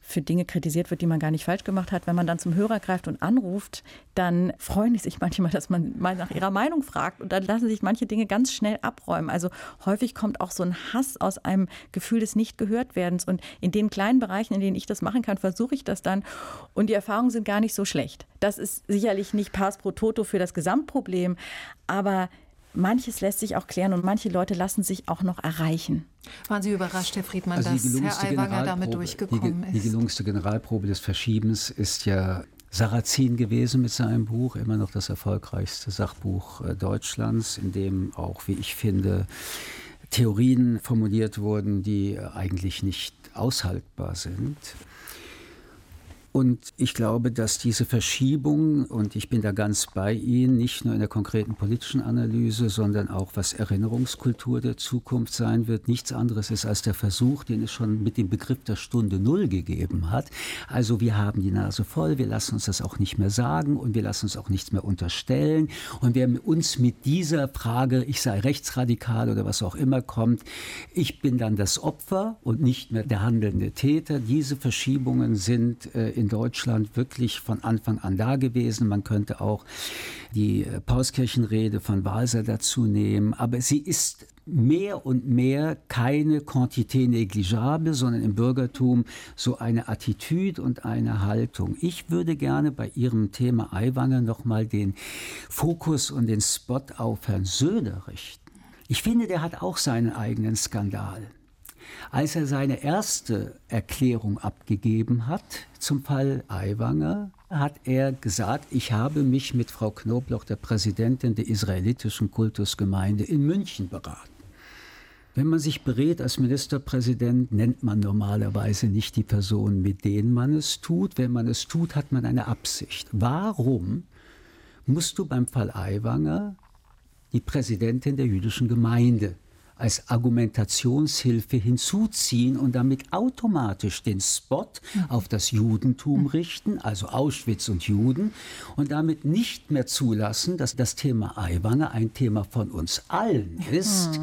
für Dinge kritisiert wird, die man gar nicht falsch gemacht hat. Wenn man dann zum Hörer greift und anruft, dann freuen die sich <laughs> manchmal, dass man mal nach ihrer Meinung fragt und dann lassen sich manche Dinge ganz schnell abräumen. Also häufig kommt auch so ein Hass aus einem Gefühl des Nicht-Gehört-Werdens und in den kleinen Bereichen, in denen ich das machen kann, versuche ich das dann und die Erfahrungen sind gar nicht so schlecht. Das ist sicherlich nicht Pass pro Toto für das Gesamtproblem, aber manches lässt sich auch klären und manche Leute lassen sich auch noch erreichen. Waren Sie überrascht, Herr Friedmann, also dass Herr Aiwanger damit durchgekommen die, ist? Die gelungenste Generalprobe des Verschiebens ist ja Sarrazin gewesen mit seinem Buch, immer noch das erfolgreichste Sachbuch äh, Deutschlands, in dem auch, wie ich finde, Theorien formuliert wurden, die eigentlich nicht aushaltbar sind. Und ich glaube, dass diese Verschiebung, und ich bin da ganz bei Ihnen, nicht nur in der konkreten politischen Analyse, sondern auch was Erinnerungskultur der Zukunft sein wird, nichts anderes ist als der Versuch, den es schon mit dem Begriff der Stunde Null gegeben hat. Also wir haben die Nase voll, wir lassen uns das auch nicht mehr sagen und wir lassen uns auch nichts mehr unterstellen. Und wer uns mit dieser Frage, ich sei rechtsradikal oder was auch immer kommt, ich bin dann das Opfer und nicht mehr der handelnde Täter. Diese Verschiebungen sind äh, in in Deutschland wirklich von Anfang an da gewesen. Man könnte auch die äh, Pauskirchenrede von Walser dazu nehmen. Aber sie ist mehr und mehr keine Quantité négligeable, sondern im Bürgertum so eine Attitüde und eine Haltung. Ich würde gerne bei Ihrem Thema Aiwanger nochmal den Fokus und den Spot auf Herrn Söder richten. Ich finde, der hat auch seinen eigenen Skandal. Als er seine erste Erklärung abgegeben hat zum Fall Aiwanger, hat er gesagt, ich habe mich mit Frau Knobloch, der Präsidentin der israelitischen Kultusgemeinde in München beraten. Wenn man sich berät als Ministerpräsident, nennt man normalerweise nicht die Personen, mit denen man es tut. Wenn man es tut, hat man eine Absicht. Warum musst du beim Fall Aiwanger die Präsidentin der jüdischen Gemeinde als Argumentationshilfe hinzuziehen und damit automatisch den Spot auf das Judentum richten, also Auschwitz und Juden, und damit nicht mehr zulassen, dass das Thema Aiwanger ein Thema von uns allen ist.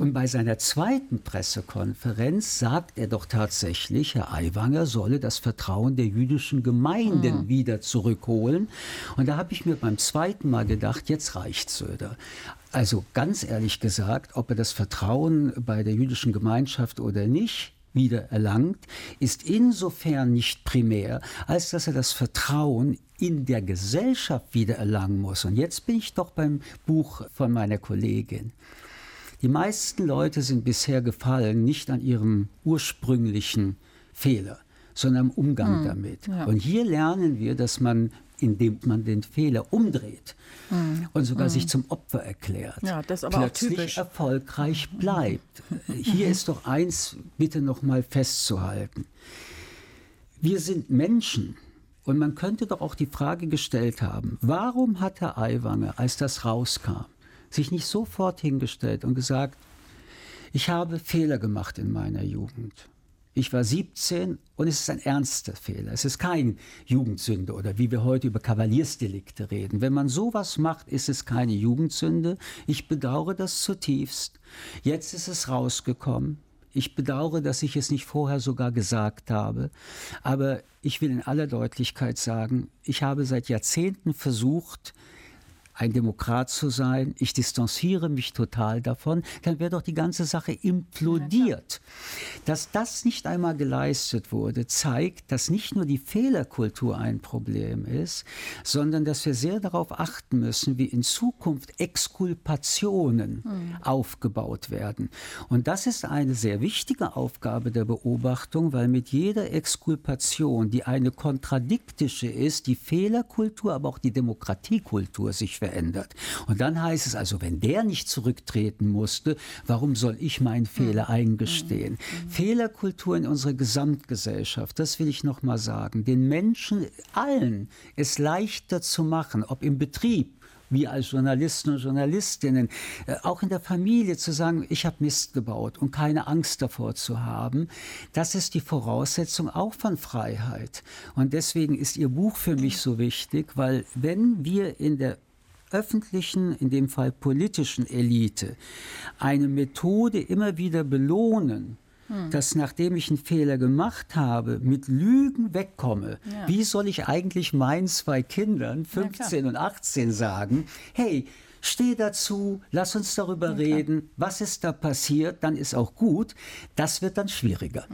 Und bei seiner zweiten Pressekonferenz sagt er doch tatsächlich, Herr Aiwanger solle das Vertrauen der jüdischen Gemeinden wieder zurückholen. Und da habe ich mir beim zweiten Mal gedacht, jetzt reicht Söder. Also ganz ehrlich gesagt, ob er das Vertrauen bei der jüdischen Gemeinschaft oder nicht wieder erlangt, ist insofern nicht primär, als dass er das Vertrauen in der Gesellschaft wieder erlangen muss. Und jetzt bin ich doch beim Buch von meiner Kollegin. Die meisten Leute sind bisher gefallen, nicht an ihrem ursprünglichen Fehler, sondern am Umgang hm, damit. Ja. Und hier lernen wir, dass man indem man den Fehler umdreht mm. und sogar mm. sich zum Opfer erklärt, ja, das aber plötzlich erfolgreich bleibt. <laughs> Hier ist doch eins bitte noch mal festzuhalten. Wir sind Menschen und man könnte doch auch die Frage gestellt haben, warum hat Herr Aiwanger, als das rauskam, sich nicht sofort hingestellt und gesagt, ich habe Fehler gemacht in meiner Jugend. Ich war 17 und es ist ein ernster Fehler. Es ist kein Jugendsünde oder wie wir heute über Kavaliersdelikte reden. Wenn man sowas macht, ist es keine Jugendsünde. Ich bedauere das zutiefst. Jetzt ist es rausgekommen. Ich bedauere, dass ich es nicht vorher sogar gesagt habe. Aber ich will in aller Deutlichkeit sagen, ich habe seit Jahrzehnten versucht, ein Demokrat zu sein, ich distanziere mich total davon, dann wäre doch die ganze Sache implodiert. Dass das nicht einmal geleistet wurde, zeigt, dass nicht nur die Fehlerkultur ein Problem ist, sondern dass wir sehr darauf achten müssen, wie in Zukunft Exkulpationen mhm. aufgebaut werden. Und das ist eine sehr wichtige Aufgabe der Beobachtung, weil mit jeder Exkulpation, die eine kontradiktische ist, die Fehlerkultur, aber auch die Demokratiekultur sich verändert. Und dann heißt es also, wenn der nicht zurücktreten musste, warum soll ich meinen Fehler hm. eingestehen? Mhm. Fehlerkultur in unserer Gesamtgesellschaft, das will ich noch mal sagen, den Menschen allen es leichter zu machen, ob im Betrieb, wir als Journalisten und Journalistinnen, äh, auch in der Familie zu sagen, ich habe Mist gebaut und keine Angst davor zu haben, das ist die Voraussetzung auch von Freiheit. Und deswegen ist Ihr Buch für mich so wichtig, weil wenn wir in der öffentlichen, in dem Fall politischen Elite, eine Methode immer wieder belohnen, hm. dass nachdem ich einen Fehler gemacht habe, mit Lügen wegkomme. Ja. Wie soll ich eigentlich meinen zwei Kindern, 15 ja, und 18, sagen, hey, steh dazu, lass uns darüber ja, reden, was ist da passiert, dann ist auch gut. Das wird dann schwieriger.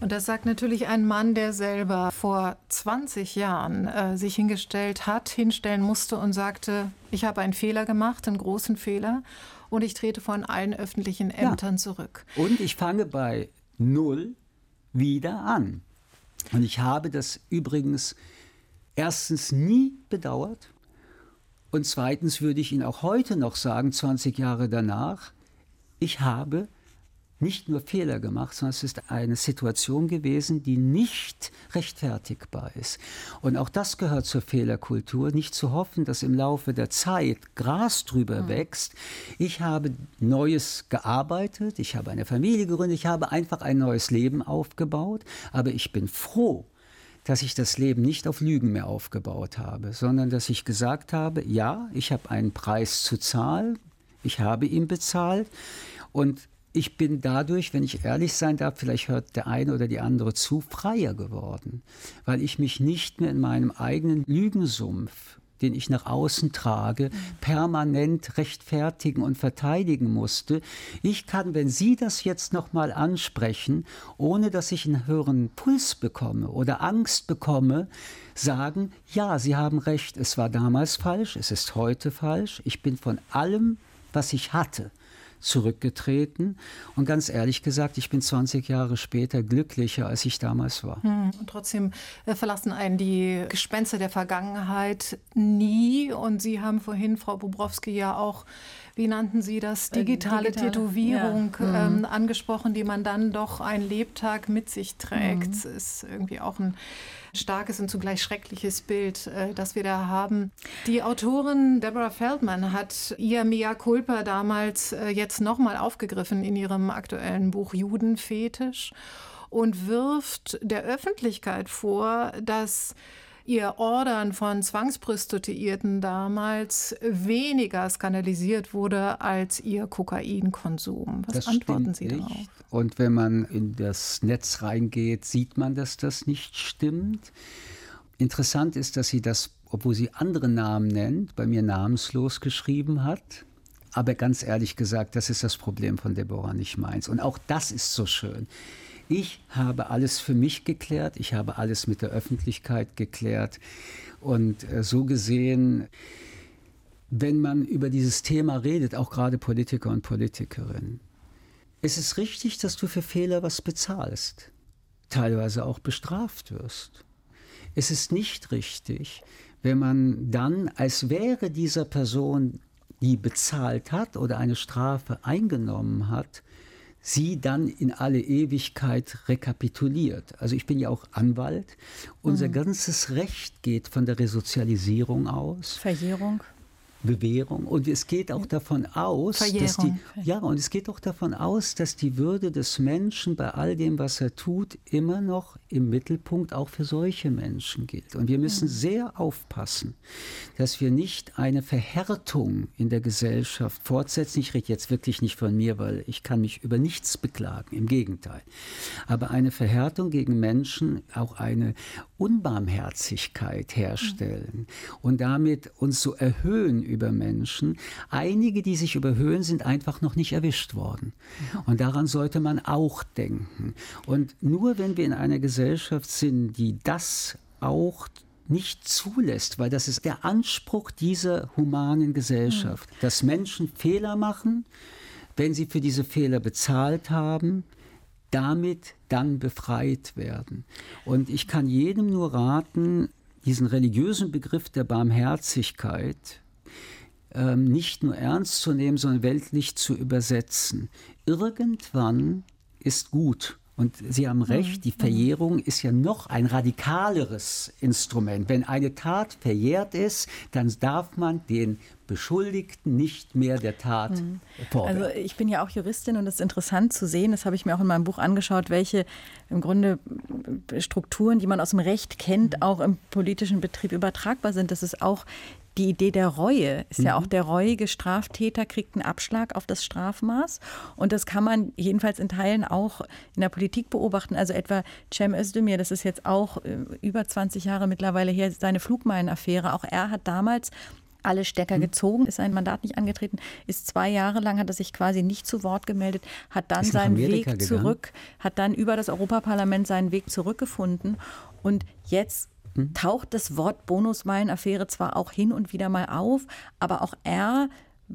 Und das sagt natürlich ein Mann, der selber vor 20 Jahren äh, sich hingestellt hat, hinstellen musste und sagte, ich habe einen Fehler gemacht, einen großen Fehler und ich trete von allen öffentlichen Ämtern ja. zurück. Und ich fange bei Null wieder an. Und ich habe das übrigens erstens nie bedauert und zweitens würde ich Ihnen auch heute noch sagen, 20 Jahre danach, ich habe nicht nur Fehler gemacht, sondern es ist eine Situation gewesen, die nicht rechtfertigbar ist. Und auch das gehört zur Fehlerkultur, nicht zu hoffen, dass im Laufe der Zeit Gras drüber mhm. wächst. Ich habe Neues gearbeitet, ich habe eine Familie gegründet, ich habe einfach ein neues Leben aufgebaut, aber ich bin froh, dass ich das Leben nicht auf Lügen mehr aufgebaut habe, sondern dass ich gesagt habe, ja, ich habe einen Preis zu zahlen, ich habe ihn bezahlt und ich bin dadurch, wenn ich ehrlich sein darf, vielleicht hört der eine oder die andere zu, freier geworden, weil ich mich nicht mehr in meinem eigenen Lügensumpf den ich nach außen trage, permanent rechtfertigen und verteidigen musste. Ich kann, wenn Sie das jetzt noch mal ansprechen, ohne dass ich einen höheren Puls bekomme oder Angst bekomme, sagen, ja, Sie haben recht, es war damals falsch, es ist heute falsch, ich bin von allem, was ich hatte, zurückgetreten. Und ganz ehrlich gesagt, ich bin 20 Jahre später glücklicher, als ich damals war. Hm, und trotzdem äh, verlassen einen die Gespenster der Vergangenheit nie. Und Sie haben vorhin, Frau Bobrowski, ja auch wie nannten Sie das, äh, digitale, digitale Tätowierung ja. ähm, mhm. angesprochen, die man dann doch ein Lebtag mit sich trägt. Mhm. Ist irgendwie auch ein starkes und zugleich schreckliches Bild, äh, das wir da haben. Die Autorin Deborah Feldman hat ihr Mea Culpa damals äh, jetzt nochmal aufgegriffen in ihrem aktuellen Buch Judenfetisch und wirft der Öffentlichkeit vor, dass ihr Ordern von Zwangsprostituierten damals weniger skandalisiert wurde als ihr Kokainkonsum. Was das antworten Sie darauf? Und wenn man in das Netz reingeht, sieht man, dass das nicht stimmt. Interessant ist, dass sie das, obwohl sie andere Namen nennt, bei mir namenslos geschrieben hat. Aber ganz ehrlich gesagt, das ist das Problem von Deborah, nicht meins. Und auch das ist so schön. Ich habe alles für mich geklärt, ich habe alles mit der Öffentlichkeit geklärt. Und äh, so gesehen, wenn man über dieses Thema redet, auch gerade Politiker und Politikerinnen, es ist richtig, dass du für Fehler was bezahlst, teilweise auch bestraft wirst. Es ist nicht richtig, wenn man dann, als wäre dieser Person, die bezahlt hat oder eine Strafe eingenommen hat, sie dann in alle Ewigkeit rekapituliert. Also ich bin ja auch Anwalt. Unser mhm. ganzes Recht geht von der Resozialisierung aus. Verjährung. Bewährung. Und es geht auch davon aus, dass die, ja, und es geht auch davon aus, dass die Würde des Menschen bei all dem, was er tut, immer noch im Mittelpunkt auch für solche Menschen gilt. Und wir müssen mhm. sehr aufpassen, dass wir nicht eine Verhärtung in der Gesellschaft fortsetzen. Ich rede jetzt wirklich nicht von mir, weil ich kann mich über nichts beklagen. Im Gegenteil. Aber eine Verhärtung gegen Menschen, auch eine Unbarmherzigkeit herstellen mhm. und damit uns so erhöhen über Menschen. Einige, die sich überhöhen, sind einfach noch nicht erwischt worden. Und daran sollte man auch denken. Und nur wenn wir in einer Gesellschaft sind, die das auch nicht zulässt, weil das ist der Anspruch dieser humanen Gesellschaft, dass Menschen Fehler machen, wenn sie für diese Fehler bezahlt haben, damit dann befreit werden. Und ich kann jedem nur raten, diesen religiösen Begriff der Barmherzigkeit ähm, nicht nur ernst zu nehmen, sondern weltlich zu übersetzen. Irgendwann ist gut. Und Sie haben recht, mhm. die Verjährung ist ja noch ein radikaleres Instrument. Wenn eine Tat verjährt ist, dann darf man den Beschuldigten nicht mehr der Tat mhm. vorwerfen. Also ich bin ja auch Juristin und es ist interessant zu sehen, das habe ich mir auch in meinem Buch angeschaut, welche im Grunde Strukturen, die man aus dem Recht kennt, mhm. auch im politischen Betrieb übertragbar sind. Das ist auch die Idee der Reue ist mhm. ja auch der reuige Straftäter kriegt einen Abschlag auf das Strafmaß. Und das kann man jedenfalls in Teilen auch in der Politik beobachten. Also etwa Cem Özdemir, das ist jetzt auch äh, über 20 Jahre mittlerweile her, seine Flugmeinenaffäre. Auch er hat damals alle Stecker mhm. gezogen, ist sein Mandat nicht angetreten, ist zwei Jahre lang, hat er sich quasi nicht zu Wort gemeldet, hat dann seinen Weg gegangen? zurück, hat dann über das Europaparlament seinen Weg zurückgefunden. Und jetzt hm? taucht das Wort Bonusmeilen-Affäre zwar auch hin und wieder mal auf, aber auch er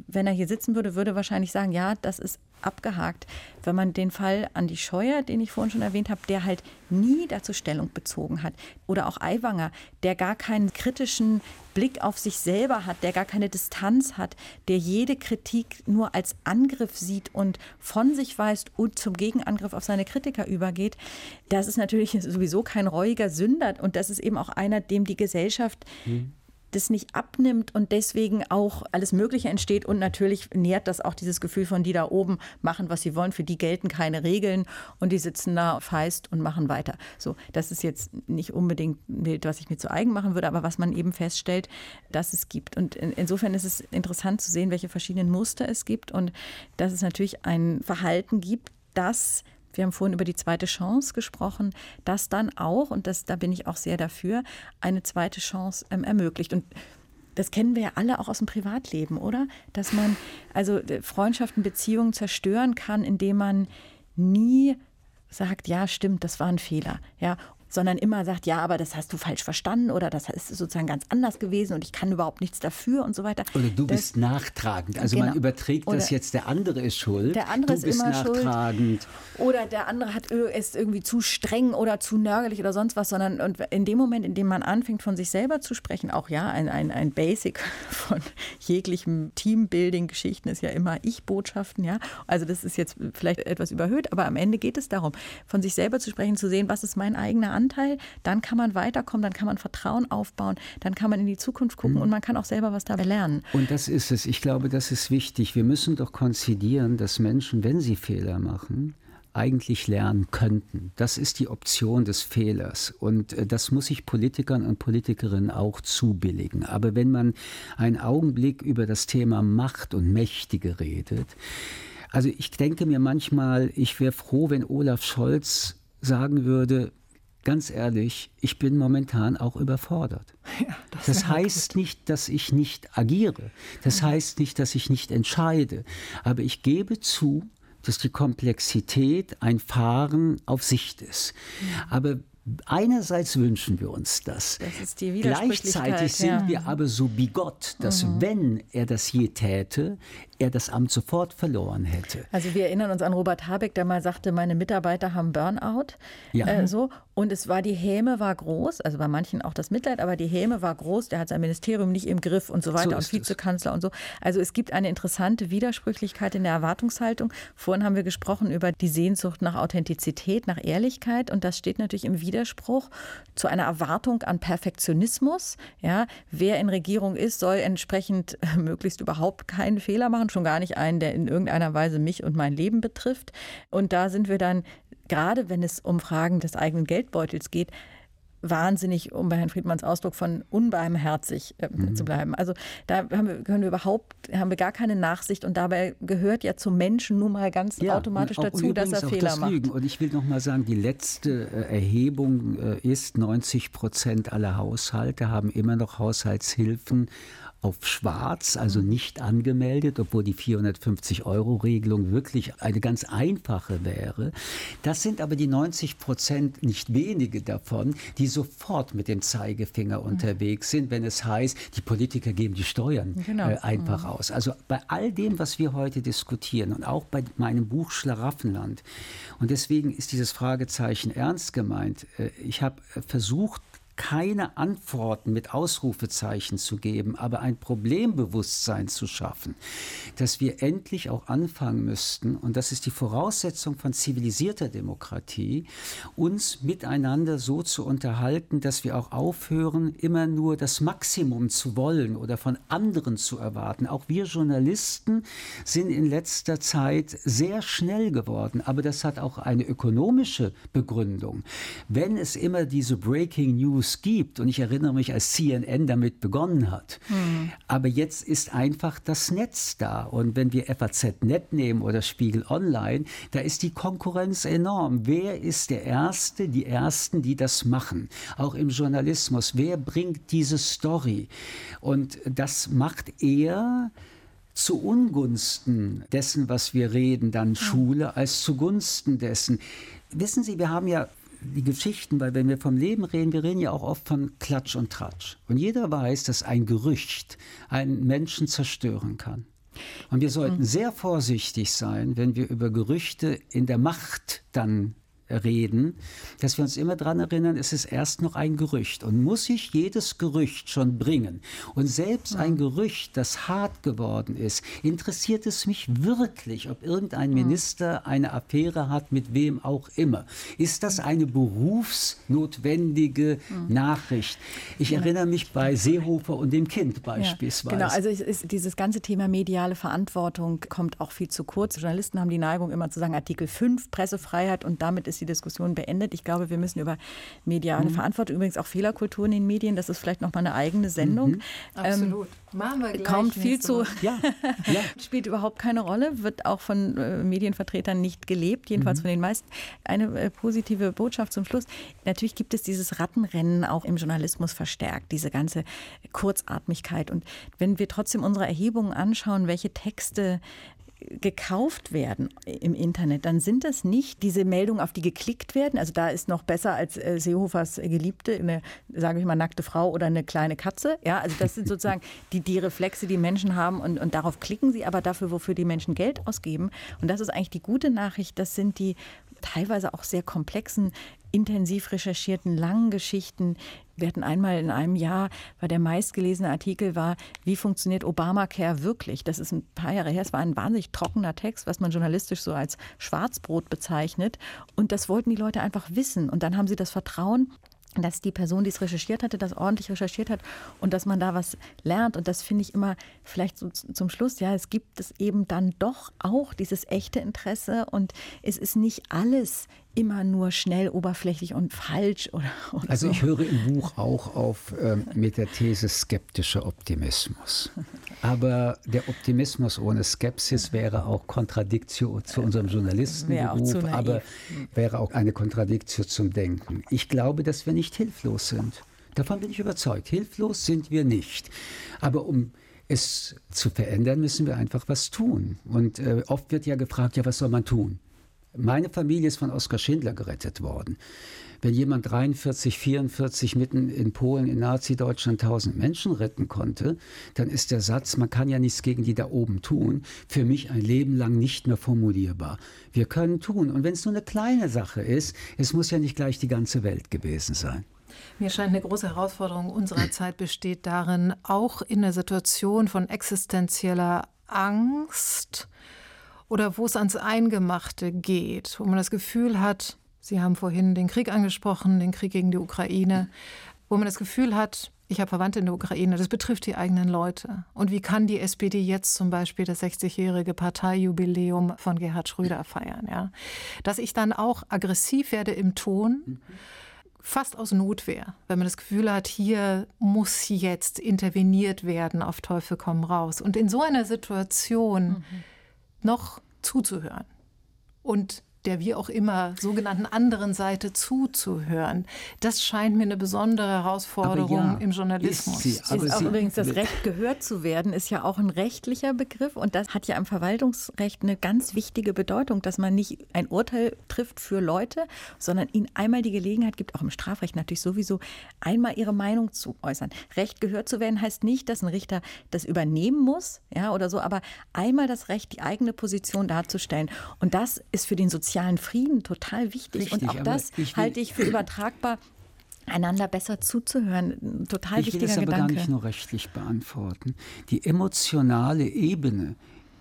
wenn er hier sitzen würde, würde wahrscheinlich sagen, ja, das ist abgehakt. Wenn man den Fall Andi Scheuer, den ich vorhin schon erwähnt habe, der halt nie dazu Stellung bezogen hat, oder auch Aiwanger, der gar keinen kritischen Blick auf sich selber hat, der gar keine Distanz hat, der jede Kritik nur als Angriff sieht und von sich weist und zum Gegenangriff auf seine Kritiker übergeht, das ist natürlich sowieso kein reuiger Sünder und das ist eben auch einer, dem die Gesellschaft mhm das nicht abnimmt und deswegen auch alles Mögliche entsteht. Und natürlich nährt das auch dieses Gefühl von, die da oben machen, was sie wollen. Für die gelten keine Regeln und die sitzen da feist und machen weiter. So, das ist jetzt nicht unbedingt ein Bild, was ich mir zu eigen machen würde, aber was man eben feststellt, dass es gibt. Und insofern ist es interessant zu sehen, welche verschiedenen Muster es gibt und dass es natürlich ein Verhalten gibt, das wir haben vorhin über die zweite Chance gesprochen, das dann auch, und das, da bin ich auch sehr dafür, eine zweite Chance ähm, ermöglicht. Und das kennen wir ja alle auch aus dem Privatleben, oder? Dass man also äh, Freundschaften, Beziehungen zerstören kann, indem man nie sagt, ja, stimmt, das war ein Fehler. Ja, sondern immer sagt, ja, aber das hast du falsch verstanden oder das ist sozusagen ganz anders gewesen und ich kann überhaupt nichts dafür und so weiter. Oder du das, bist nachtragend. Also genau. man überträgt oder das jetzt, der andere ist schuld. Der andere du ist immer nachtragend. schuld. Oder der andere hat, ist irgendwie zu streng oder zu nörgelig oder sonst was, sondern und in dem Moment, in dem man anfängt, von sich selber zu sprechen, auch ja, ein, ein, ein Basic <laughs> von jeglichem Teambuilding-Geschichten ist ja immer Ich-Botschaften, ja. Also das ist jetzt vielleicht etwas überhöht, aber am Ende geht es darum, von sich selber zu sprechen, zu sehen, was ist mein eigener Anteil, dann kann man weiterkommen, dann kann man Vertrauen aufbauen, dann kann man in die Zukunft gucken mhm. und man kann auch selber was dabei lernen. Und das ist es. Ich glaube, das ist wichtig. Wir müssen doch konzidieren, dass Menschen, wenn sie Fehler machen, eigentlich lernen könnten. Das ist die Option des Fehlers. Und äh, das muss ich Politikern und Politikerinnen auch zubilligen. Aber wenn man einen Augenblick über das Thema Macht und Mächtige redet, also ich denke mir manchmal, ich wäre froh, wenn Olaf Scholz sagen würde, ganz ehrlich, ich bin momentan auch überfordert. <laughs> Ja, das, das heißt gut. nicht, dass ich nicht agiere. Das mhm. heißt nicht, dass ich nicht entscheide. Aber ich gebe zu, dass die Komplexität ein Fahren auf Sicht ist. Mhm. Aber Einerseits wünschen wir uns das. das Gleichzeitig sind ja. wir aber so bigott, dass mhm. wenn er das je täte, er das Amt sofort verloren hätte. Also wir erinnern uns an Robert Habeck, der mal sagte, meine Mitarbeiter haben Burnout. Ja. Äh, so. Und es war, die Häme war groß, also bei manchen auch das Mitleid, aber die Häme war groß, der hat sein Ministerium nicht im Griff und so weiter so und Vizekanzler es. und so. Also es gibt eine interessante Widersprüchlichkeit in der Erwartungshaltung. Vorhin haben wir gesprochen über die Sehnsucht nach Authentizität, nach Ehrlichkeit und das steht natürlich im Widerspruch zu einer Erwartung an Perfektionismus. Ja, wer in Regierung ist, soll entsprechend <laughs> möglichst überhaupt keinen Fehler machen, schon gar nicht einen, der in irgendeiner Weise mich und mein Leben betrifft. Und da sind wir dann gerade wenn es um Fragen des eigenen Geldbeutels geht, wahnsinnig, um bei Herrn Friedmanns Ausdruck von unbarmherzig äh, mhm. zu bleiben. Also da haben wir, können wir überhaupt, haben wir gar keine Nachsicht und dabei gehört ja zum Menschen nun mal ganz ja, automatisch dazu, dass er Fehler das macht. Lügen. Und ich will noch mal sagen, die letzte äh, Erhebung äh, ist, 90 Prozent aller Haushalte haben immer noch Haushaltshilfen auf schwarz, also mhm. nicht angemeldet, obwohl die 450-Euro-Regelung wirklich eine ganz einfache wäre. Das sind aber die 90 Prozent, nicht wenige davon, die sofort mit dem Zeigefinger mhm. unterwegs sind, wenn es heißt, die Politiker geben die Steuern genau. äh, einfach mhm. aus. Also bei all dem, was wir heute diskutieren und auch bei meinem Buch Schlaraffenland, und deswegen ist dieses Fragezeichen ernst gemeint. Äh, ich habe versucht, keine Antworten mit Ausrufezeichen zu geben, aber ein Problembewusstsein zu schaffen, dass wir endlich auch anfangen müssten, und das ist die Voraussetzung von zivilisierter Demokratie, uns miteinander so zu unterhalten, dass wir auch aufhören, immer nur das Maximum zu wollen oder von anderen zu erwarten. Auch wir Journalisten sind in letzter Zeit sehr schnell geworden, aber das hat auch eine ökonomische Begründung. Wenn es immer diese Breaking News News gibt. Und ich erinnere mich, als CNN damit begonnen hat. Mhm. Aber jetzt ist einfach das Netz da. Und wenn wir FAZ.net nehmen oder Spiegel Online, da ist die Konkurrenz enorm. Wer ist der Erste, die Ersten, die das machen? Auch im Journalismus. Wer bringt diese Story? Und das macht eher zu Ungunsten dessen, was wir reden, dann Schule, als zugunsten dessen. Wissen Sie, wir haben ja die Geschichten, weil wenn wir vom Leben reden, wir reden ja auch oft von Klatsch und Tratsch. Und jeder weiß, dass ein Gerücht einen Menschen zerstören kann. Und wir sollten mhm. sehr vorsichtig sein, wenn wir über Gerüchte in der Macht dann reden, dass wir uns immer daran erinnern, es ist erst noch ein Gerücht. Und muss ich jedes Gerücht schon bringen? Und selbst ein Gerücht, das hart geworden ist, interessiert es mich wirklich, ob irgendein Minister eine Affäre hat, mit wem auch immer. Ist das eine berufsnotwendige Nachricht? Ich erinnere mich bei Seehofer und dem Kind beispielsweise. Ja, genau, also ist, dieses ganze Thema mediale Verantwortung kommt auch viel zu kurz. Journalisten haben die Neigung immer zu sagen, Artikel 5, Pressefreiheit und damit ist die Diskussion beendet. Ich glaube, wir müssen über mediale mhm. Verantwortung, übrigens auch Fehlerkultur in den Medien, das ist vielleicht noch mal eine eigene Sendung. Mhm. Absolut. Ähm, Machen wir gleich kommt viel zu, ja. ja. <laughs> spielt überhaupt keine Rolle, wird auch von äh, Medienvertretern nicht gelebt, jedenfalls mhm. von den meisten. Eine äh, positive Botschaft zum Schluss. Natürlich gibt es dieses Rattenrennen auch im Journalismus verstärkt, diese ganze Kurzatmigkeit. Und wenn wir trotzdem unsere Erhebungen anschauen, welche Texte gekauft werden im Internet, dann sind das nicht diese Meldungen, auf die geklickt werden. Also da ist noch besser als äh, Seehofers Geliebte, eine, sage ich mal, nackte Frau oder eine kleine Katze. Ja, also das sind <laughs> sozusagen die, die Reflexe, die Menschen haben und, und darauf klicken sie aber dafür, wofür die Menschen Geld ausgeben. Und das ist eigentlich die gute Nachricht. Das sind die teilweise auch sehr komplexen, intensiv recherchierten, langen Geschichten, wir hatten einmal in einem Jahr, war der meistgelesene Artikel war, wie funktioniert Obamacare wirklich? Das ist ein paar Jahre her. Es war ein wahnsinnig trockener Text, was man journalistisch so als Schwarzbrot bezeichnet. Und das wollten die Leute einfach wissen. Und dann haben sie das Vertrauen dass die Person, die es recherchiert hatte, das ordentlich recherchiert hat und dass man da was lernt. Und das finde ich immer vielleicht so zum Schluss, ja, es gibt es eben dann doch auch dieses echte Interesse und es ist nicht alles immer nur schnell, oberflächlich und falsch. Oder, oder also ich höre im Buch auch auf ähm, mit der These skeptischer Optimismus. Aber der Optimismus ohne Skepsis wäre auch Kontradiktio zu unserem Journalistenberuf, aber wäre auch eine Kontradiktio zum Denken. Ich glaube, dass wir nicht hilflos sind. Davon bin ich überzeugt. Hilflos sind wir nicht. Aber um es zu verändern, müssen wir einfach was tun. Und äh, oft wird ja gefragt, ja, was soll man tun? Meine Familie ist von Oskar Schindler gerettet worden. Wenn jemand 43, 44 mitten in Polen, in Nazi-Deutschland 1000 Menschen retten konnte, dann ist der Satz, man kann ja nichts gegen die da oben tun, für mich ein Leben lang nicht mehr formulierbar. Wir können tun. Und wenn es nur eine kleine Sache ist, es muss ja nicht gleich die ganze Welt gewesen sein. Mir scheint eine große Herausforderung unserer <clears throat> Zeit besteht darin, auch in der Situation von existenzieller Angst, oder wo es ans Eingemachte geht, wo man das Gefühl hat, Sie haben vorhin den Krieg angesprochen, den Krieg gegen die Ukraine, wo man das Gefühl hat, ich habe Verwandte in der Ukraine, das betrifft die eigenen Leute. Und wie kann die SPD jetzt zum Beispiel das 60-jährige Parteijubiläum von Gerhard Schröder feiern? Ja? Dass ich dann auch aggressiv werde im Ton, fast aus Notwehr, wenn man das Gefühl hat, hier muss jetzt interveniert werden, auf Teufel komm raus. Und in so einer Situation mhm noch zuzuhören. Und der wie auch immer sogenannten anderen Seite zuzuhören. Das scheint mir eine besondere Herausforderung ja, im Journalismus. Sie, aber ist auch übrigens das Recht gehört zu werden ist ja auch ein rechtlicher Begriff und das hat ja im Verwaltungsrecht eine ganz wichtige Bedeutung, dass man nicht ein Urteil trifft für Leute, sondern ihnen einmal die Gelegenheit gibt, auch im Strafrecht natürlich sowieso einmal ihre Meinung zu äußern. Recht gehört zu werden heißt nicht, dass ein Richter das übernehmen muss, ja oder so, aber einmal das Recht, die eigene Position darzustellen und das ist für den sozialen sozialen Frieden total wichtig. Richtig, und auch das halte ich für übertragbar einander besser zuzuhören. Total ich wichtiger will das aber Gedanke. gar nicht nur rechtlich beantworten. Die emotionale Ebene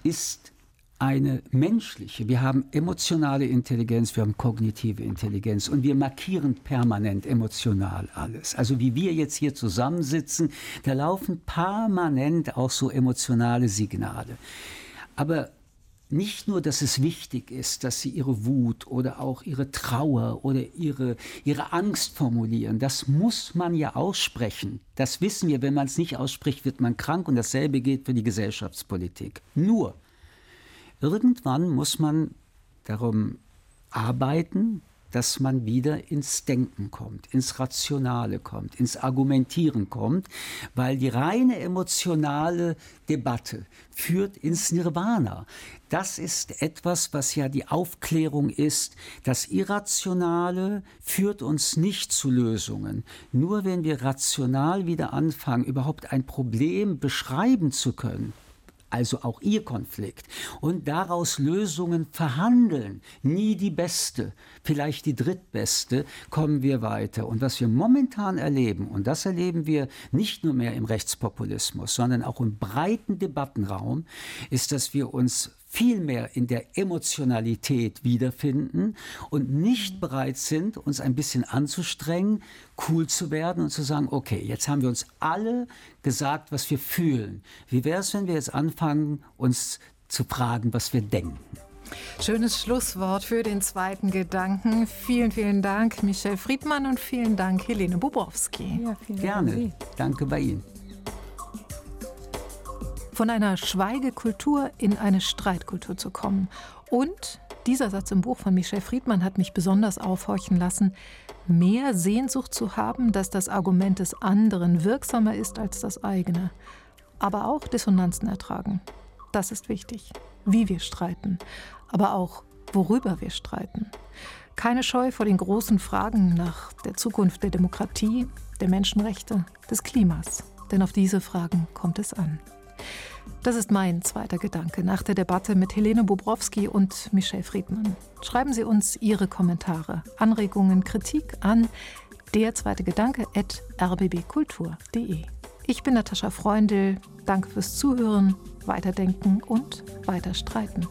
ist eine menschliche. Wir haben emotionale Intelligenz, wir haben kognitive Intelligenz und wir markieren permanent emotional alles. Also wie wir jetzt hier zusammensitzen, da laufen permanent auch so emotionale Signale. Aber nicht nur, dass es wichtig ist, dass sie ihre Wut oder auch ihre Trauer oder ihre, ihre Angst formulieren. Das muss man ja aussprechen. Das wissen wir. Wenn man es nicht ausspricht, wird man krank. Und dasselbe gilt für die Gesellschaftspolitik. Nur, irgendwann muss man darum arbeiten, dass man wieder ins Denken kommt, ins Rationale kommt, ins Argumentieren kommt, weil die reine emotionale Debatte führt ins Nirvana. Das ist etwas, was ja die Aufklärung ist. Das Irrationale führt uns nicht zu Lösungen. Nur wenn wir rational wieder anfangen, überhaupt ein Problem beschreiben zu können, also auch ihr Konflikt, und daraus Lösungen verhandeln, nie die beste, vielleicht die drittbeste, kommen wir weiter. Und was wir momentan erleben, und das erleben wir nicht nur mehr im Rechtspopulismus, sondern auch im breiten Debattenraum, ist, dass wir uns viel mehr in der Emotionalität wiederfinden und nicht bereit sind, uns ein bisschen anzustrengen, cool zu werden und zu sagen, okay, jetzt haben wir uns alle gesagt, was wir fühlen. Wie wäre es, wenn wir jetzt anfangen, uns zu fragen, was wir denken? Schönes Schlusswort für den zweiten Gedanken. Vielen, vielen Dank, Michel Friedmann, und vielen Dank, Helene Bobrowski. Ja, Gerne. Danke bei Ihnen. Von einer Schweigekultur in eine Streitkultur zu kommen. Und dieser Satz im Buch von Michel Friedmann hat mich besonders aufhorchen lassen, mehr Sehnsucht zu haben, dass das Argument des anderen wirksamer ist als das eigene. Aber auch Dissonanzen ertragen. Das ist wichtig. Wie wir streiten, aber auch worüber wir streiten. Keine Scheu vor den großen Fragen nach der Zukunft der Demokratie, der Menschenrechte, des Klimas. Denn auf diese Fragen kommt es an. Das ist mein zweiter Gedanke nach der Debatte mit Helene Bobrowski und Michel Friedmann. Schreiben Sie uns Ihre Kommentare, Anregungen, Kritik an der zweite Gedanke at rbbkultur.de. Ich bin Natascha Freundl. Danke fürs Zuhören, Weiterdenken und Weiterstreiten.